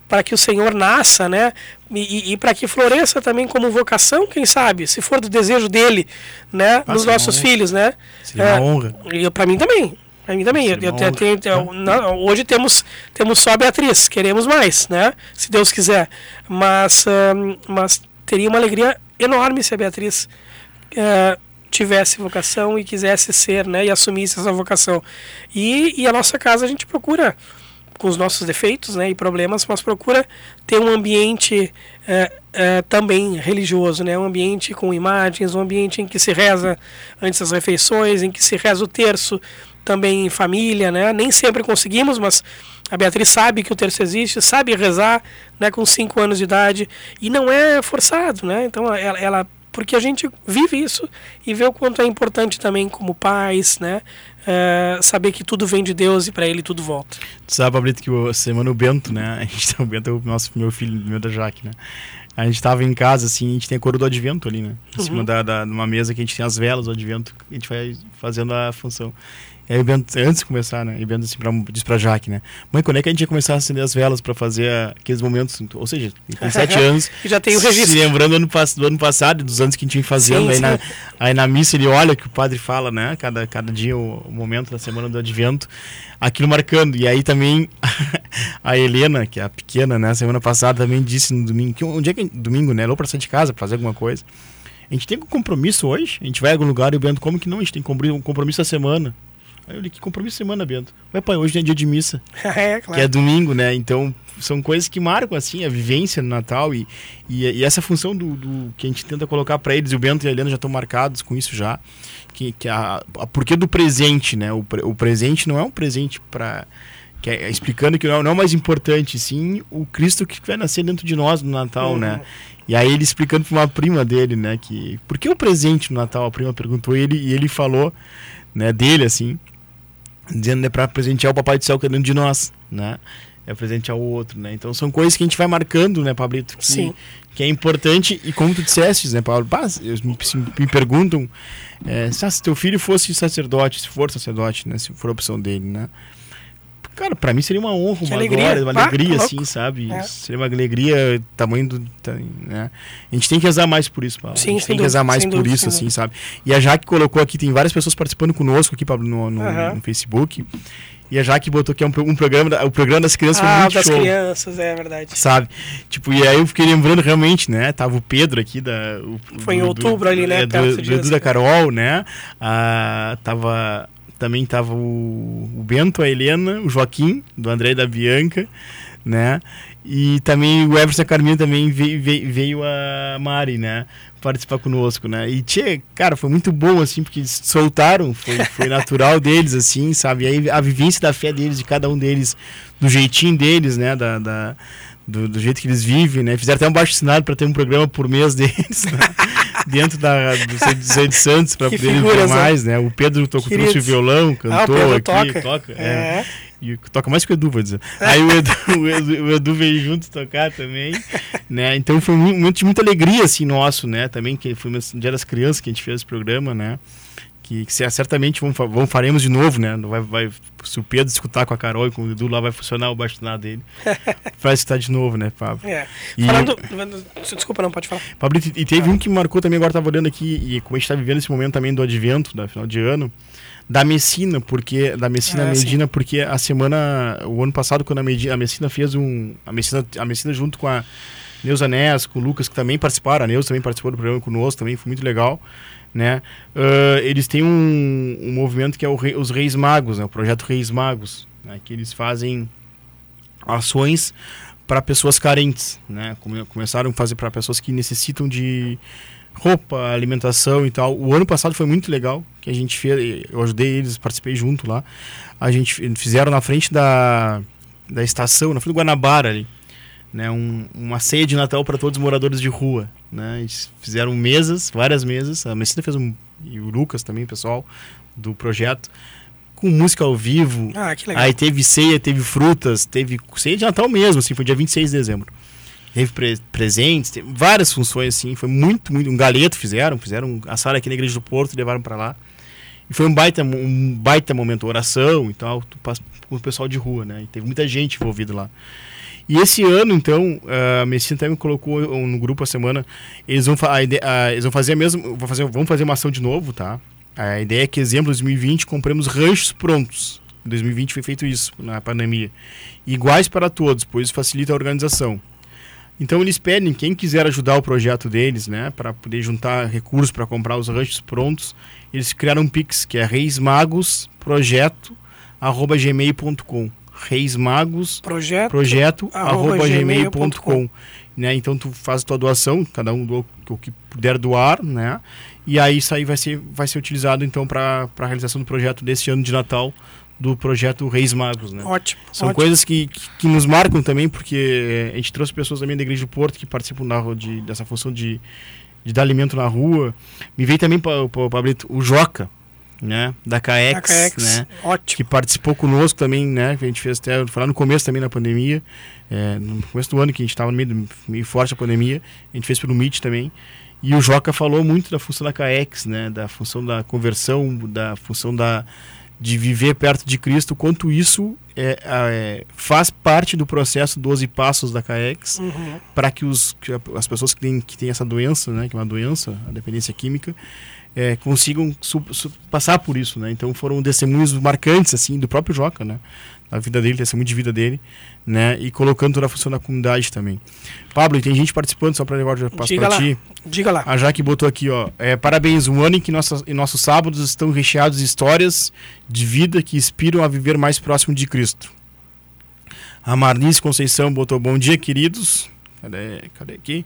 para que o Senhor nasça, né, e, e- para que floresça também como vocação, quem sabe, se for do desejo dele, né, Ah, nos nossos uma- filhos, né. Seria uma honra. E para mim também. Para mim também. Eu, eu tenho- eu- não, hoje temos, temos só a Beatriz, queremos mais, né? Se Deus quiser. Mas, mas teria uma alegria enorme se a Beatriz eh, tivesse vocação e quisesse ser, né? E assumisse essa vocação. E, e a nossa casa a gente procura, com os nossos defeitos né, e problemas, mas procura ter um ambiente eh, eh, também religioso, né? um ambiente com imagens, um ambiente em que se reza antes das refeições, em que se reza o terço também em família, né? Nem sempre conseguimos, mas a Beatriz sabe que o terço existe, sabe rezar, né? Com cinco anos de idade e não é forçado, né? Então ela, ela porque a gente vive isso e vê o quanto é importante também como pais, né? Eh, saber que tudo vem de Deus e para Ele tudo volta. Tu sabe, Pablito, que semana o Bento, né? A gente tá, o Bento é o nosso, meu filho, meu da Jaque, né? A gente tava em casa, assim, a gente tem a cor do advento ali, né? Em cima da, da, numa mesa que a gente tem as velas do advento, a gente vai fazendo a função. E aí o Bento, antes de começar, né? E o Bento assim, pra, disse pra Jaque, né? Mãe, quando é que a gente ia começar a acender as velas pra fazer aqueles momentos? Ou seja, tem sete anos. Já tem o registro. Se lembrando do ano, do ano passado, dos anos que a gente vinha fazendo. Sim, aí, sim. Na, aí na missa ele olha que o padre fala, né? Cada, cada dia o, o momento da semana do advento. Aquilo marcando. E aí também a Helena, que é a pequena, né, semana passada também disse no domingo, que um dia que domingo, né, ela para sair de casa para fazer alguma coisa. A gente tem um compromisso hoje? A gente vai a algum lugar e o Bento, como que não? A gente tem um compromisso a semana. Aí eu li, que compromisso semana, Bento? Vai, pai, hoje é dia de missa. é, claro. Que é domingo, né? Então, são coisas que marcam, assim, a vivência no Natal e, e, e essa função do, do, que a gente tenta colocar para eles, e o Bento e a Helena já estão marcados com isso já, que, que a, a porquê do presente, né? O, o presente não é um presente para que é, explicando que não, não é o mais importante, sim o Cristo que vai nascer dentro de nós no Natal, uhum. né? E aí ele explicando para uma prima dele, né, que por que o presente no Natal? A prima perguntou ele e ele falou, né, dele assim, dizendo né, para presentear o Papai do Céu que é dentro de nós, né? É presentear o outro, né? Então são coisas que a gente vai marcando, né, Pablito? Que, Sim. Que é importante e como tu disseste, né, Paulo? Bah, me, me perguntam é, se teu filho fosse sacerdote, se for sacerdote, né, se for a opção dele, né? Cara, pra mim seria uma honra, uma alegria. glória, uma alegria, assim, sabe? É. Seria uma alegria, tamanho do. Né? A gente tem que rezar mais por isso, Paulo. Sim, a gente tem que rezar mais por dúvida, isso, assim, sabe? E a Jaque colocou aqui, tem várias pessoas participando conosco aqui, Pablo, no, no, uhum. no Facebook. E a Jaque botou que é um, um programa, o programa das crianças ah, foi muito das show. crianças, é verdade. Sabe? Tipo, e aí eu fiquei lembrando realmente, né? Tava o Pedro aqui da. O, foi do, em outubro do, ali, né? É, do, do Edu da Carol, né? Ah, tava também tava o, o, Bento, a Helena, o Joaquim, do André e da Bianca, né? E também o Everson Carminho também veio, veio, veio, a Mari, né? Participar conosco, né? E, tchê, cara, foi muito bom, assim, porque soltaram, foi, foi natural deles, assim, sabe? E aí a vivência da fé deles, de cada um deles, do jeitinho deles, né? Da, da do, do, jeito que eles vivem, né? Fizeram até um baixo assinado para ter um programa por mês deles, né? dentro da, do Zé de Santos, para poder ver mais, né? O Pedro tocou, trouxe o violão, cantou ah, o aqui, toca. toca é. é. E toca mais que o Edu, vou dizer. Aí o Edu, o Edu, o Edu veio junto tocar também, né? Então foi um momento de muita alegria, assim, nosso, né? Também, que foi um dia das crianças que a gente fez esse programa, né? Que, que certamente vamos, vamos, faremos de novo, né? Vai, vai, se o Pedro escutar com a Carol e com o Edu lá, vai funcionar o bastonado dele. vai escutar de novo, né, Pablo? É. E, Falando. Desculpa, não, pode falar. Pablo, e teve ah. um que marcou também, agora estava olhando aqui, e como a gente está vivendo esse momento também do advento, da final de ano, da Messina, porque. Da Messina ah, Medina, sim. porque a semana. O ano passado, quando a, Medina, a Messina fez um. A Messina, a Messina junto com a Neuza Nes, com o Lucas, que também participaram, a Neuza também participou do programa conosco, também foi muito legal né? Uh, eles têm um, um, movimento que é Rei, os Reis Magos, né? o projeto Reis Magos, né? que eles fazem ações para pessoas carentes, né? Come, começaram a fazer para pessoas que necessitam de roupa, alimentação e tal. O ano passado foi muito legal, que a gente fez, eu ajudei eles, participei junto lá. A gente fizeram na frente da, da estação, na frente do Guanabara ali né, um, uma ceia de Natal para todos os moradores de rua. Né? Eles fizeram mesas, várias mesas. A Messina fez um. E o Lucas também, pessoal do projeto. Com música ao vivo. Ah, que legal. Aí teve ceia, teve frutas, teve ceia de Natal mesmo, assim, foi dia 26 de dezembro. Teve pre presentes, teve várias funções, assim. Foi muito, muito. Um galeto fizeram, fizeram a sala aqui na Igreja do Porto levaram para lá. E foi um baita, um baita momento, oração e tal, com o pessoal de rua, né? E teve muita gente envolvida lá. E esse ano, então, a Messina até me colocou no grupo a semana. Eles vão, a a, eles vão fazer mesmo. Vão fazer, vão fazer uma ação de novo, tá? A ideia é que, exemplo, em 2020 compramos ranchos prontos. Em 2020 foi feito isso na pandemia. Iguais para todos, pois facilita a organização. Então eles pedem quem quiser ajudar o projeto deles, né, para poder juntar recursos para comprar os ranchos prontos, eles criaram um Pix que é reismagosprojeto@gmail.com Reis Magos projeto, projeto arroba, gmail.com né? Então tu faz a tua doação, cada um do o que puder doar, né? E aí isso aí vai ser, vai ser utilizado então para a realização do projeto desse ano de Natal do projeto Reis Magos, né? Ótimo. São ótimo. coisas que, que, que, nos marcam também, porque a gente trouxe pessoas também da Igreja do Porto que participam da, de, dessa função de, de dar alimento na rua. Me veio também, Pablito, o Joca, né, da CAEX, né, ótimo. que participou conosco também, né, que a gente fez até, falar no começo também da pandemia, é, no começo do ano que a gente estava no meio, meio forte a pandemia, a gente fez pelo Meet também, e o Joca falou muito da função da CAEX, né, da função da conversão, da função da de viver perto de Cristo, quanto isso é, é, faz parte do processo 12 passos da CAEX uhum. para que, os, que as pessoas que têm, que têm essa doença, né, que é uma doença, a dependência química, é, consigam passar por isso, né? Então foram testemunhos marcantes assim do próprio Joca, né? A vida dele, testemunho de vida dele, né? E colocando toda a função da comunidade também. Pablo, tem gente participando só para levar já passo para ti. Diga lá. A Jaque botou aqui, ó. É, parabéns, um ano em que nossas, em nossos sábados estão recheados de histórias de vida que inspiram a viver mais próximo de Cristo. A Marnice Conceição botou bom dia, queridos. Cadê, cadê aqui?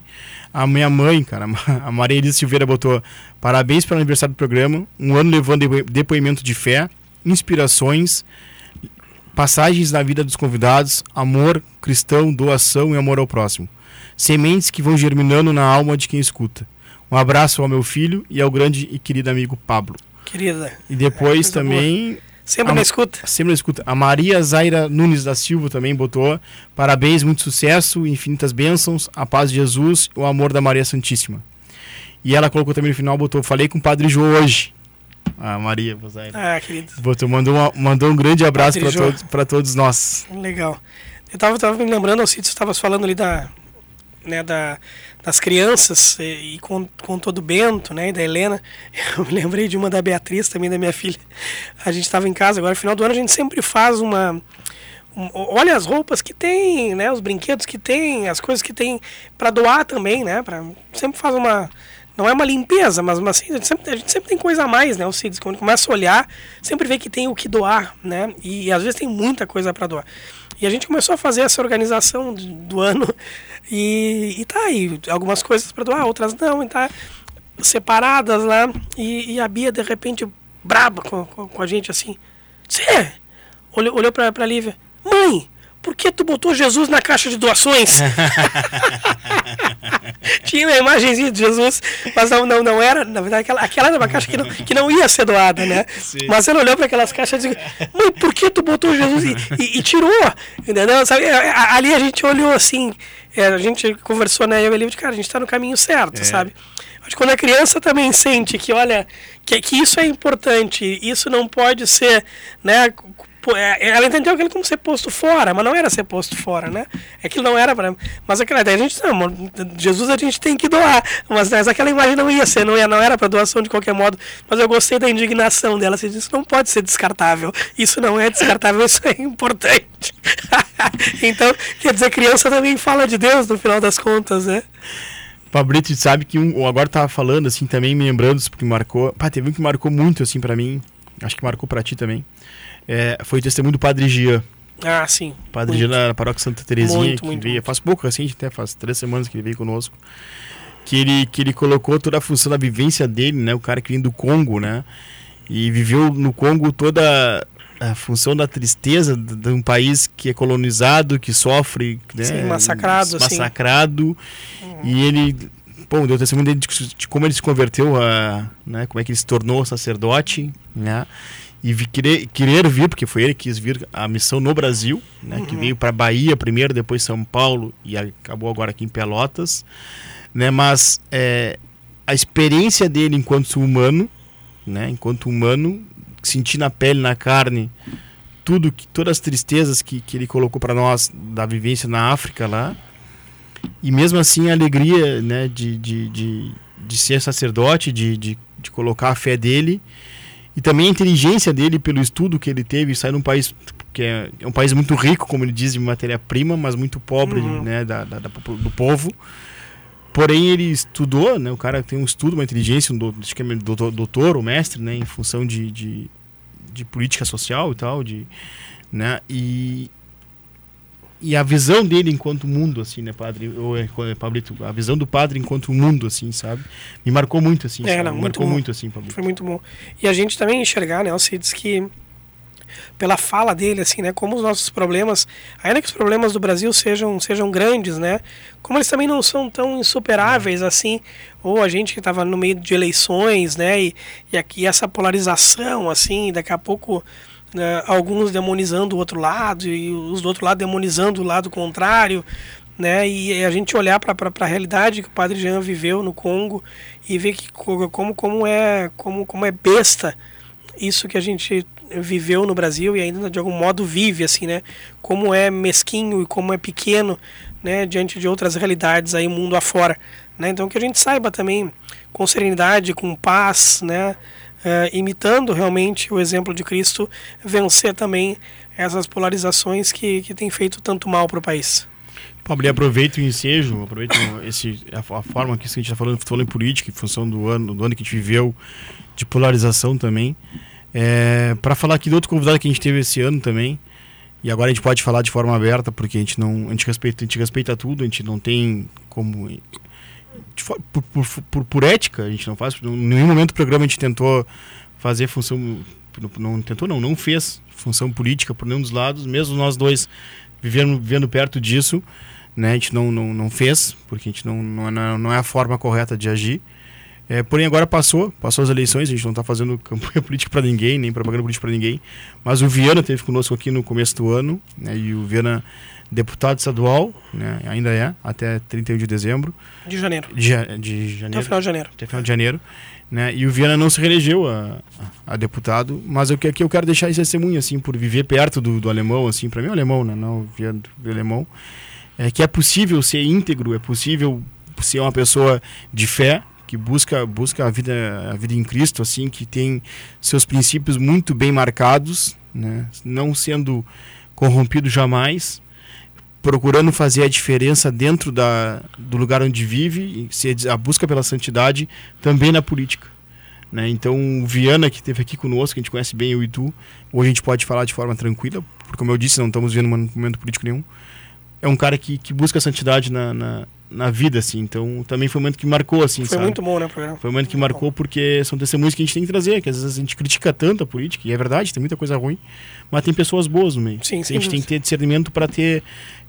A minha mãe, cara, a Maria Elisa Silveira botou parabéns pelo aniversário do programa. Um ano levando depoimento de fé, inspirações, passagens na vida dos convidados, amor cristão, doação e amor ao próximo. Sementes que vão germinando na alma de quem escuta. Um abraço ao meu filho e ao grande e querido amigo Pablo. Querida. E depois é, também boa. Sempre a, na escuta. Sempre na escuta. A Maria Zaira Nunes da Silva também botou. Parabéns, muito sucesso, infinitas bênçãos, a paz de Jesus, o amor da Maria Santíssima. E ela colocou também no final, botou, falei com o Padre Jô hoje. A Maria Zaira. Ah, querido. Botou, mandou, uma, mandou um grande abraço para todos, todos nós. Legal. Eu estava tava me lembrando, Alcides, você estava falando ali da, né, da, das crianças e, e com, com todo o Bento, né, e da Helena. Eu me lembrei de uma da Beatriz também, da minha filha. A gente estava em casa agora, no final do ano a gente sempre faz uma um, olha as roupas que tem, né, os brinquedos que tem, as coisas que tem para doar também, né, para sempre faz uma não é uma limpeza, mas, mas assim, a, gente sempre, a gente sempre tem coisa a mais, né? O Cids, quando começa a olhar, sempre vê que tem o que doar, né? E, e às vezes tem muita coisa para doar. E a gente começou a fazer essa organização do, ano e, e tá aí, algumas coisas para doar, outras não, e tá separadas lá. E, e a Bia, de repente, braba com, com, com a gente assim: Você olhou, olhou pra, pra Lívia, mãe, por que tu botou Jesus na caixa de doações? Tinha uma imagenzinha de Jesus, mas não, não, não era, na verdade, aquela, aquela era uma caixa que não, que não ia ser doada, né? Sim. Mas ela olhou para aquelas caixas e disse, mãe, por que tu botou Jesus e, e, e tirou? Entendeu? Sabe? Ali a gente olhou assim, é, a gente conversou, né? Eu e ele, cara, a gente está no caminho certo, é. sabe? Acho que quando a criança também sente que, olha, que, que isso é importante, isso não pode ser, né, é, ela entendeu aquilo como ser posto fora, mas não era ser posto fora, né? É que não era para. Mas aquela ideia, a gente não, Jesus a gente tem que doar, mas, mas aquela imagem não ia ser, não, ia, não era para doação de qualquer modo. Mas eu gostei da indignação dela. Você disse, não pode ser descartável. Isso não é descartável, isso é importante. então, quer dizer, criança também fala de Deus no final das contas, né? Fabrício sabe que um, agora tava falando assim também, me lembrando, porque marcou. Pá, teve um que marcou muito assim para mim. Acho que marcou para ti também é, foi o testemunho do Padre Gia. Ah, sim. Padre muito. Gia na paróquia Santa Terezinha, muito, que muito, veio, muito. faz pouco, recente, até faz três semanas que ele veio conosco. Que ele, que ele colocou toda a função da vivência dele, né? O cara que vem do Congo, né? E viveu no Congo toda a função da tristeza de um país que é colonizado, que sofre, né? Sim, massacrado, massacrado. Uhum. E ele, bom, deu testemunho dele de, de, como ele se converteu a, né? Como é que ele se tornou sacerdote, né? E vi, querer, querer vir, porque foi ele que quis vir a missão no Brasil, né, uhum. que veio para Bahia primeiro, depois São Paulo e acabou agora aqui em Pelotas, né, mas é, a experiência dele enquanto humano, né, enquanto humano, sentir na pele, na carne, tudo que todas as tristezas que, que ele colocou para nós da vivência na África lá, e mesmo assim a alegria né, de, de, de, de ser sacerdote, de, de, de colocar a fé dele e também a inteligência dele pelo estudo que ele teve, sai num país que é, é um país muito rico, como ele diz, de matéria-prima, mas muito pobre uhum. né, da, da, da, do povo. Porém, ele estudou, né, o cara tem um estudo, uma inteligência, um do, acho que é doutor, doutor ou mestre, né, em função de, de, de política social e tal, de, né, e, e a visão dele enquanto mundo, assim, né, padre? Ou é, é, Pablito, a visão do padre enquanto mundo, assim, sabe? Me marcou muito, assim. É, não, muito marcou bom. muito, assim, Pablito. Foi muito bom. E a gente também enxergar, né, diz que pela fala dele, assim, né, como os nossos problemas, ainda que os problemas do Brasil sejam, sejam grandes, né, como eles também não são tão insuperáveis, assim, ou a gente que estava no meio de eleições, né, e, e aqui essa polarização, assim, daqui a pouco né, alguns demonizando o outro lado e os do outro lado demonizando o lado contrário, né? E a gente olhar para a realidade que o Padre Jean viveu no Congo e ver que como como é como como é besta isso que a gente viveu no Brasil e ainda de algum modo vive assim, né? Como é mesquinho e como é pequeno, né, diante de outras realidades aí mundo afora, né? Então que a gente saiba também com serenidade, com paz, né, uh, imitando realmente o exemplo de Cristo, vencer também essas polarizações que, que têm feito tanto mal para o país. Pablo, aproveito o ensejo, aproveito esse, a, a forma que a gente está falando, falando em política, em função do ano, do ano que a gente viveu, de polarização também. É, para falar aqui do outro convidado que a gente teve esse ano também, e agora a gente pode falar de forma aberta, porque a gente não a gente respeita, a gente respeita tudo, a gente não tem como. Por, por, por, por ética, a gente não faz. Em nenhum momento do programa a gente tentou fazer função. Não tentou, não, não fez função política por nenhum dos lados, mesmo nós dois vivendo, vivendo perto disso, né, a gente não, não, não fez, porque a gente não, não, é, não é a forma correta de agir. É, porém, agora passou, passou as eleições, a gente não está fazendo campanha política para ninguém, nem propaganda política para ninguém. Mas o Viana teve conosco aqui no começo do ano, né, e o Viana, deputado estadual, né, ainda é, até 31 de dezembro. De janeiro. De, de janeiro. Até final de janeiro. Até final de janeiro. Né, e o Viana não se reelegeu a, a, deputado, mas o que eu quero deixar esse testemunho, assim, por viver perto do, do alemão, assim, para mim é alemão, né, não Viana, o alemão, é que é possível ser íntegro, é possível ser uma pessoa de fé, que busca busca a vida a vida em Cristo assim que tem seus princípios muito bem marcados né não sendo corrompido jamais procurando fazer a diferença dentro da, do lugar onde vive a busca pela santidade também na política né? Então o Viana que esteve aqui conosco que a gente conhece bem o Itu hoje a gente pode falar de forma tranquila porque como eu disse não estamos vendo um momento político nenhum. É um cara que, que busca a santidade na, na na vida, assim. Então, também foi um momento que marcou, assim, Foi sabe? muito bom, né, o programa? Foi um momento que marcou porque são testemunhos que a gente tem que trazer, que às vezes a gente critica tanto a política, e é verdade, tem muita coisa ruim, mas tem pessoas boas no meio. Sim, sim. A gente tem que ter discernimento para ter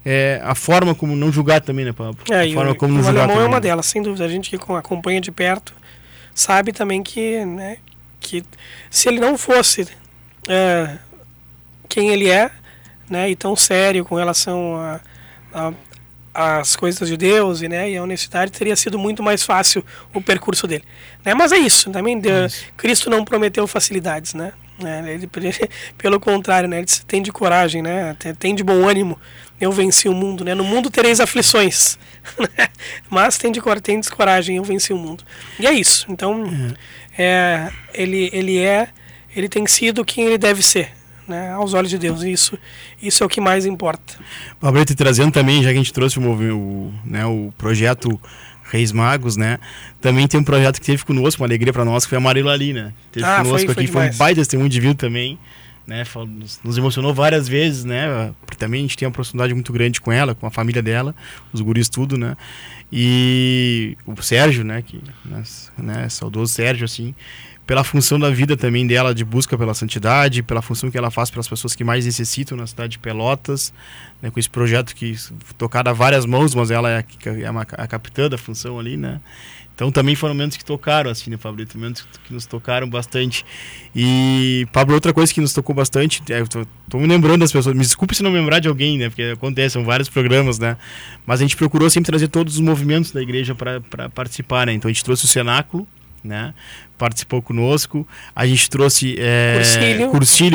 é, a forma como não julgar também, né, Pablo? É, a forma o, como não o julgar alemão também. é uma delas, sem dúvida. A gente que acompanha de perto sabe também que, né, que se ele não fosse é, quem ele é, né, e tão sério com relação a, a as coisas de Deus e, né, e a honestidade teria sido muito mais fácil o percurso dele. Né? Mas é isso, também Deus, Cristo não prometeu facilidades, né? Ele, pelo contrário, né, ele tem de coragem, né, tem de bom ânimo. Eu venci o mundo, né? No mundo tereis aflições, né? mas tem de, tem de coragem, eu venci o mundo. E é isso. Então, é, ele, ele é, ele tem sido quem ele deve ser, né, aos olhos de Deus. E isso, isso é o que mais importa. Pablito, trazendo também, já que a gente trouxe o, o, né, o projeto Reis Magos, né? Também tem um projeto que teve conosco, uma alegria para nós, que foi Amarelo Ali, né? Teve Ah, conosco foi- foi aqui, foi um demais. baita testemunho de vida também, né? Nos emocionou várias vezes, né? Porque também a gente tem uma proximidade muito grande com ela, com a família dela, os guris tudo, né? E o Sérgio, né? Que, né, saudoso Sérgio, assim, pela função da vida também dela de busca pela santidade, pela função que ela faz pelas pessoas que mais necessitam na cidade de Pelotas, né, com esse projeto que tocado a várias mãos, mas ela é a, é a capitã da função ali, né? Então também foram momentos que tocaram, assim, né, Fabrício? Momentos que nos tocaram bastante. E, Pablo, outra coisa que nos tocou bastante, é, tô, tô me lembrando das pessoas, me desculpe se não me lembrar de alguém, né? Porque acontece, são vários programas, né? Mas a gente procurou sempre trazer todos os movimentos da igreja para participar, né? Então a gente trouxe o cenáculo, né? Participou conosco. A gente trouxe. É,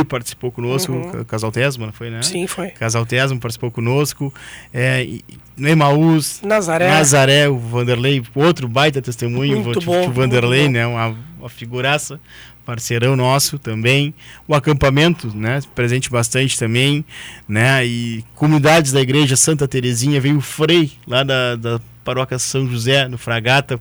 participou conosco, Uhum. Ca- Casal Tesma, não foi, né? Sim, foi. Casal Tesma participou conosco. É, e- no Emaús, Nazaré. Nazaré, o Vanderlei, outro baita testemunho, Muito o bom, tio Vanderlei, muito bom. né? Uma, uma figuraça, parceirão nosso também. O acampamento, né? Presente bastante também, né? E comunidades da igreja Santa Terezinha, veio o Frei, lá da, da paróquia São José, no Fragata,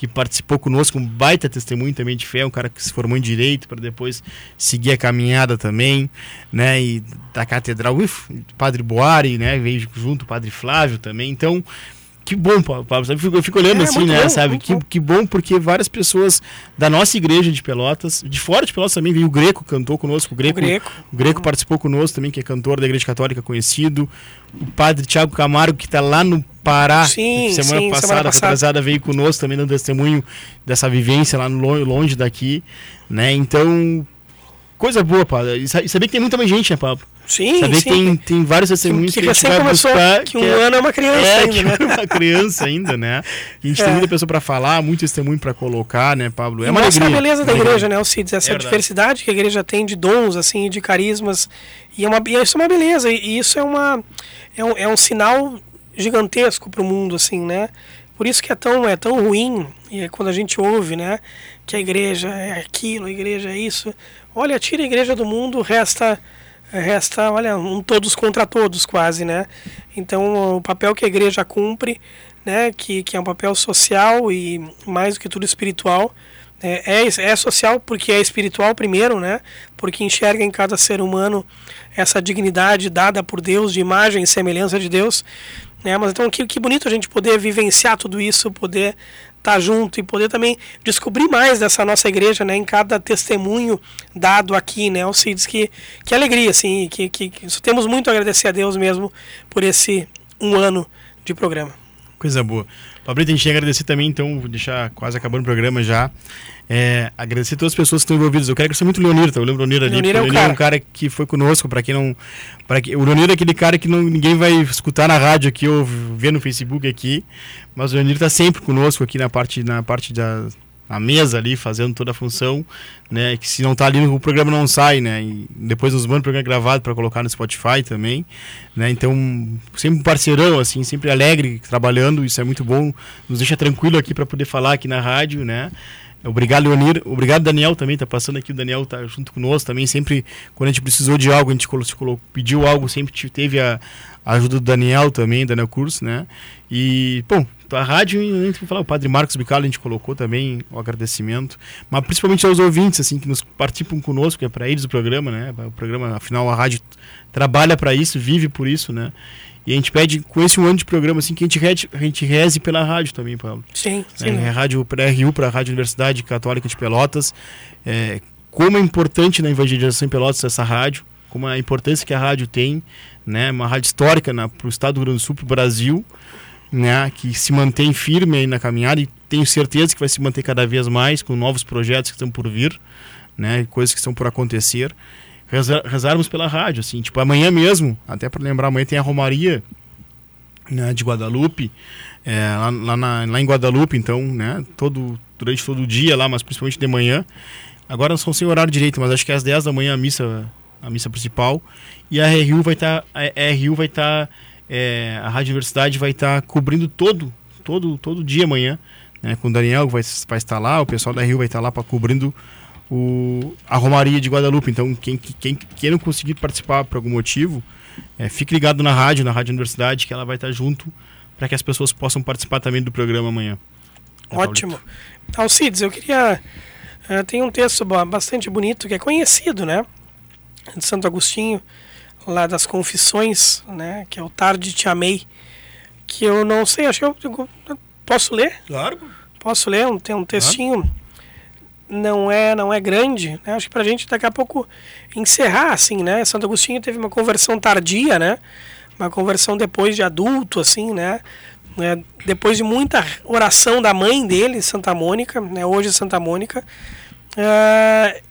que participou conosco, um baita testemunho também de fé, um cara que se formou em direito para depois seguir a caminhada também, né? E da catedral, uf, Padre Boari, né? Veio junto Padre Flávio também. Então, que bom, Pa- Pablo. sabe? Eu fico, eu fico olhando É, assim, né? bom, sabe? Que, bom. que bom, porque várias pessoas da nossa igreja de Pelotas, de fora de Pelotas também, veio o Greco, cantou conosco. O Greco, O Greco. o Greco participou conosco também, que é cantor da Igreja Católica conhecido. O padre Tiago Camargo, que está lá no Pará. Sim, semana sim, passada, semana passada. atrasada, veio conosco também dando testemunho dessa vivência lá no, lo- longe daqui. Né? Então, coisa boa, Pablo. E saber que tem muita mais gente, né, Pablo? Sim, Saber sim. que tem, tem vários testemunhos que, que, que a gente vai começou, buscar. que um ano é uma criança é, ainda, né? é uma criança ainda, né? A gente É. tem muita pessoa para falar, muito testemunho para colocar, né, Pablo? É E uma mostra alegria. a beleza da igreja, né, Alcides? Essa É diversidade que a igreja tem de dons, assim, de carismas. E, é uma, e isso é uma beleza. E isso é, uma, é, um, é um sinal gigantesco para o mundo, assim, né? Por isso que é tão, é tão ruim e é quando a gente ouve, né? Que a igreja é aquilo, a igreja é isso. Olha, tira a igreja do mundo, resta, resta olha, um todos contra todos, quase, né? Então, o papel que a igreja cumpre, né? Que, que é um papel social e mais do que tudo espiritual, é, é, é social porque é espiritual primeiro, né? Porque enxerga em cada ser humano essa dignidade dada por Deus, de imagem e semelhança de Deus. Né? Mas então que, que bonito a gente poder vivenciar tudo isso, poder estar junto e poder também descobrir mais dessa nossa igreja, né? Em cada testemunho dado aqui, né? Alcides, que, que alegria, assim, que, que, que temos muito a agradecer a Deus mesmo por esse um ano de programa. Coisa boa. Pablito, a gente tem que agradecer também, então, vou deixar quase acabando o programa já. É, agradecer a todas as pessoas que estão envolvidas. Eu quero agradecer muito o Leonir, tá? Eu lembro o Leonir ali. Leonir é o Leonir é um cara. cara que foi conosco, para quem não. Pra que, o Leonir é aquele cara que não, ninguém vai escutar na rádio aqui ou ver no Facebook aqui. Mas o Leonir está sempre conosco aqui na parte, na parte da na mesa ali, fazendo toda a função, né? Que se não tá ali, o programa não sai, né? E depois nos manda o programa gravado para colocar no Spotify também, né? Então, sempre um parceirão, assim, sempre alegre, trabalhando, isso é muito bom, nos deixa tranquilo aqui para poder falar aqui na rádio, né? Obrigado, Leonir. Obrigado, Daniel, também. Tá passando aqui. O Daniel tá junto conosco também. Sempre, quando a gente precisou de algo, a gente colo- se colo- pediu algo, sempre te- teve a, a ajuda do Daniel também, Daniel Curso, né? E, bom, a rádio, vai falar, o Padre Marcos Bicalo, a gente colocou também o agradecimento. Mas principalmente aos ouvintes, assim, que nos participam conosco, que é para eles o programa, né? O programa, afinal, a rádio trabalha para isso, vive por isso, né? E a gente pede, com esse um ano de programa, assim, que a gente, reze, a gente reze pela rádio também, Paulo. Sim, sim. É, é rádio para RU, para a Rádio Universidade Católica de Pelotas. É, como é importante na evangelização em Pelotas essa rádio, como a importância que a rádio tem, né? Uma rádio histórica para o estado do Rio Grande do Sul, para o Brasil, né? Que se mantém firme aí na caminhada e tenho certeza que vai se manter cada vez mais com novos projetos que estão por vir, né? Coisas que estão por acontecer. Reza- rezarmos pela rádio, assim, tipo amanhã mesmo, até para lembrar, amanhã tem a Romaria né, de Guadalupe, é, lá, lá, na- lá em Guadalupe, então, né, todo, durante todo o dia lá, mas principalmente de manhã. Agora são sem horário direito, mas acho que às 10 da manhã a missa, a missa principal. E a RU vai estar, a RU vai estar, é, a Rádio Universidade vai estar cobrindo todo, todo, todo dia amanhã, né, com o Daniel que vai, vai estar lá, o pessoal da RU vai estar lá para cobrindo o, a Romaria de Guadalupe. Então, quem, quem, quem não conseguir participar por algum motivo, é, fique ligado na rádio, na Rádio Universidade, que ela vai estar junto para que as pessoas possam participar também do programa amanhã. É, Ótimo. Alcides, eu queria. eh, tem um texto ba- bastante bonito que é conhecido, né? De Santo Agostinho, lá das Confissões, né? Que é o Tarde Te Amei. Que eu não sei, acho que eu, eu- posso ler? Claro. Posso ler? Tem um textinho. Não é, não é grande, né? Acho que pra gente daqui a pouco encerrar, assim, né? Santo Agostinho teve uma conversão tardia, né? Uma conversão depois de adulto, assim, né? né? Depois de muita oração da mãe dele, Santa Mônica, né? Hoje Santa Mônica. Eh,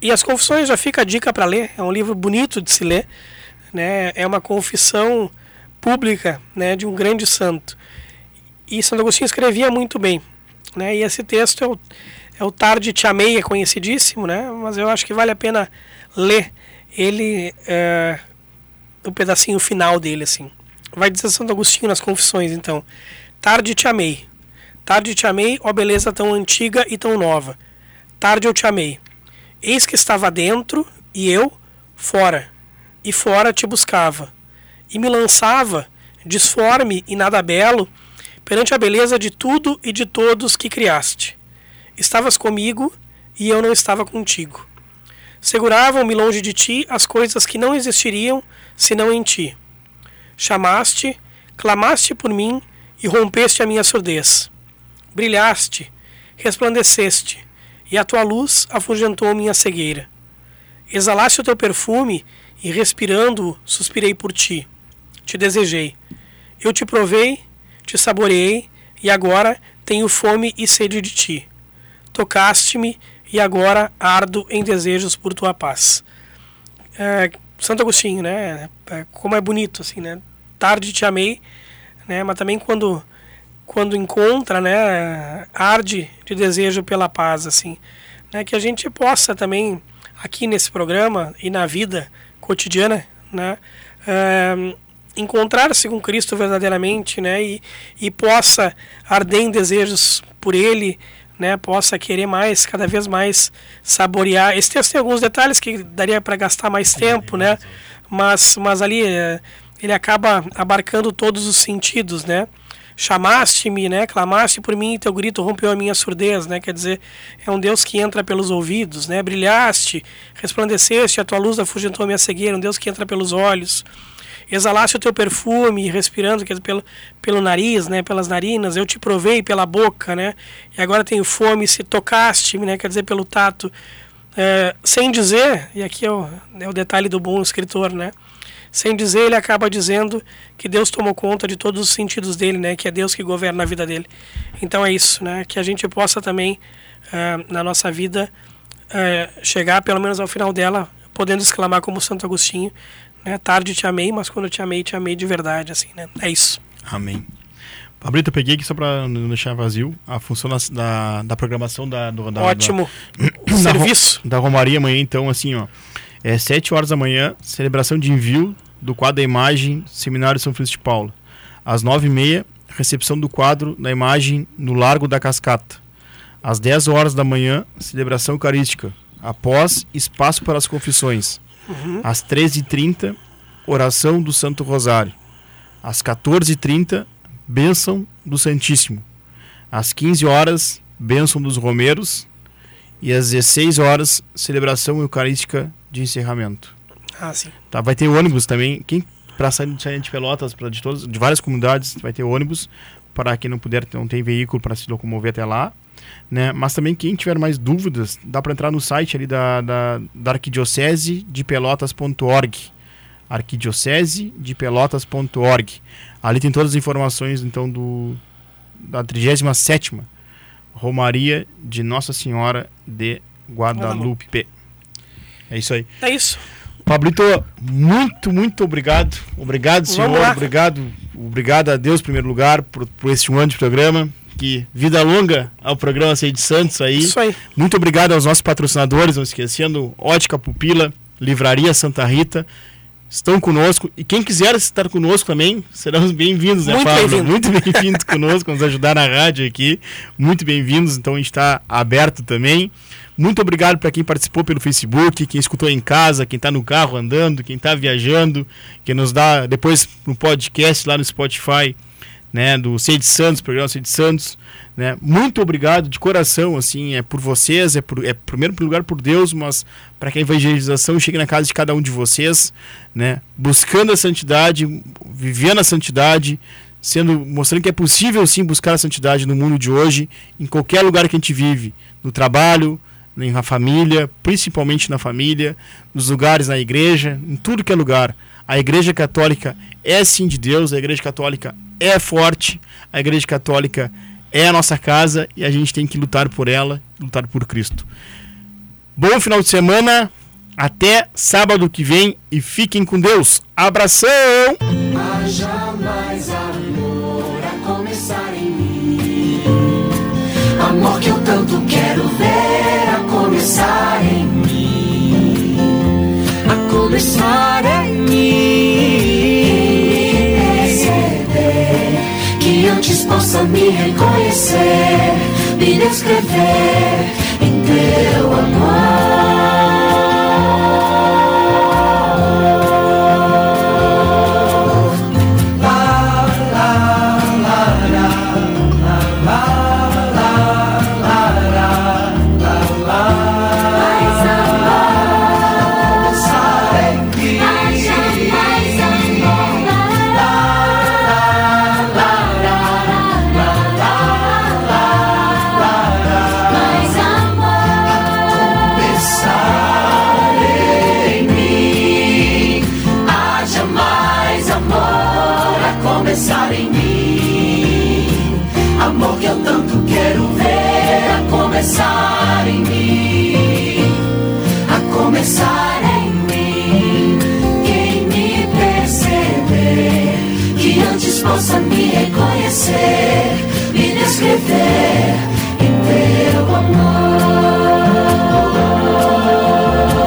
e as confissões já fica a dica para ler. É um livro bonito de se ler, né? É uma confissão pública, né? De um grande santo. E Santo Agostinho escrevia muito bem, né? E esse texto é o, é o Tarde Te Amei, é conhecidíssimo, né? Mas eu acho que vale a pena ler ele, é, o pedacinho final dele, assim. Vai dizer Santo Agostinho nas Confissões, então. Tarde te amei. Tarde te amei, ó beleza tão antiga e tão nova. Tarde eu te amei. Eis que estava dentro e eu fora. E fora te buscava. E me lançava, disforme e nada belo, perante a beleza de tudo e de todos que criaste. Estavas comigo e eu não estava contigo. Seguravam-me longe de ti as coisas que não existiriam senão em ti. Chamaste, clamaste por mim e rompeste a minha surdez. Brilhaste, resplandeceste, e a tua luz afugentou minha cegueira. Exalaste o teu perfume e, respirando-o, suspirei por ti. Te desejei. Eu te provei, te saboreei, e agora tenho fome e sede de ti. Tocaste-me e agora ardo em desejos por tua paz. É, Santo Agostinho, né? É, como é bonito, assim, né? Tarde te amei, né? Mas também quando quando encontra, né? Arde de desejo pela paz, assim, né? Que a gente possa também aqui nesse programa e na vida cotidiana, né? É, encontrar-se com Cristo verdadeiramente, né? E, e possa arder em desejos por Ele, né, possa querer mais, cada vez mais saborear. Esse texto tem alguns detalhes que daria para gastar mais tempo, né? Mas, mas ali é, ele acaba abarcando todos os sentidos, né? Chamaste-me, né? Clamaste por mim, teu grito rompeu a minha surdez, né? Quer dizer, é um Deus que entra pelos ouvidos, né? Brilhaste, resplandeceste, a tua luz afugentou a minha cegueira, um Deus que entra pelos olhos. Exalasse o teu perfume, respirando quer dizer, pelo, pelo nariz, né, pelas narinas, eu te provei pela boca, né, e agora tenho fome, se tocaste, né, quer dizer, pelo tato, é, sem dizer, e aqui é o, é o detalhe do bom escritor, né, sem dizer, ele acaba dizendo que Deus tomou conta de todos os sentidos dele, né, que é Deus que governa a vida dele. Então é isso, né, que a gente possa também, é, na nossa vida, é, chegar pelo menos ao final dela, podendo exclamar como Santo Agostinho, né? Tarde te amei, mas quando te amei, te amei de verdade, assim, né? É isso. Amém. Pablito, eu peguei aqui só para não deixar vazio a função da, da programação da, do, da Ótimo. Da, Serviço. Da, da Romaria amanhã, então, assim, ó. É 7 horas da manhã, celebração de envio do quadro da imagem Seminário São Francisco de Paula. Às 9h30, recepção do quadro da imagem no Largo da Cascata. Às 10 horas da manhã, celebração eucarística. Após, espaço para as confissões. Uhum. Às 13h30, oração do Santo Rosário. Às 14h30, bênção do Santíssimo. Às 15 horas, bênção dos Romeiros. E às 16 horas, celebração eucarística de encerramento. Ah, sim. Tá, vai ter ônibus também. Quem para sair de Pelotas, para de todas, de várias comunidades, vai ter ônibus para quem não puder, não tem veículo para se locomover até lá né? Mas também quem tiver mais dúvidas, dá para entrar no site ali da, da, da arquidiocese de pelotas.org arquidiocese de pelotas.org ali tem todas as informações então do da 37 Romaria de Nossa Senhora de Guadalupe. É isso aí. É isso. Pablito, muito, muito obrigado. Obrigado, senhor. Obrigado. Obrigado a Deus, em primeiro lugar, por, por esse um ano de programa que vida longa ao programa Sede Santos aí. Isso aí. Muito obrigado aos nossos patrocinadores, não esquecendo Ótica Pupila, Livraria Santa Rita. Estão conosco e quem quiser estar conosco também, serão bem-vindos, né, Muito Pablo? Bem Muito bem-vindos conosco, nos ajudar na rádio aqui. Muito bem-vindos, então a gente está aberto também. Muito obrigado para quem participou pelo Facebook, quem escutou em casa, quem está no carro andando, quem está viajando, quem nos dá depois no podcast lá no Spotify né, do Cid Santos, programa Cid Santos, né? Muito obrigado de coração, assim, é por vocês, é por é primeiro lugar por Deus, mas para que a evangelização chegue na casa de cada um de vocês, né? Buscando a santidade, vivendo a santidade, sendo mostrando que é possível sim buscar a santidade no mundo de hoje, em qualquer lugar que a gente vive, no trabalho, na família, principalmente na família, nos lugares na igreja, em tudo que é lugar. A Igreja Católica é sim de Deus, a Igreja Católica é forte, a Igreja Católica é a nossa casa e a gente tem que lutar por ela, lutar por Cristo. Bom final de semana, até sábado que vem e fiquem com Deus. Abração! Amor que eu tanto quero ver a começar em mim. Possa me reconhecer, me descrever em teu amor.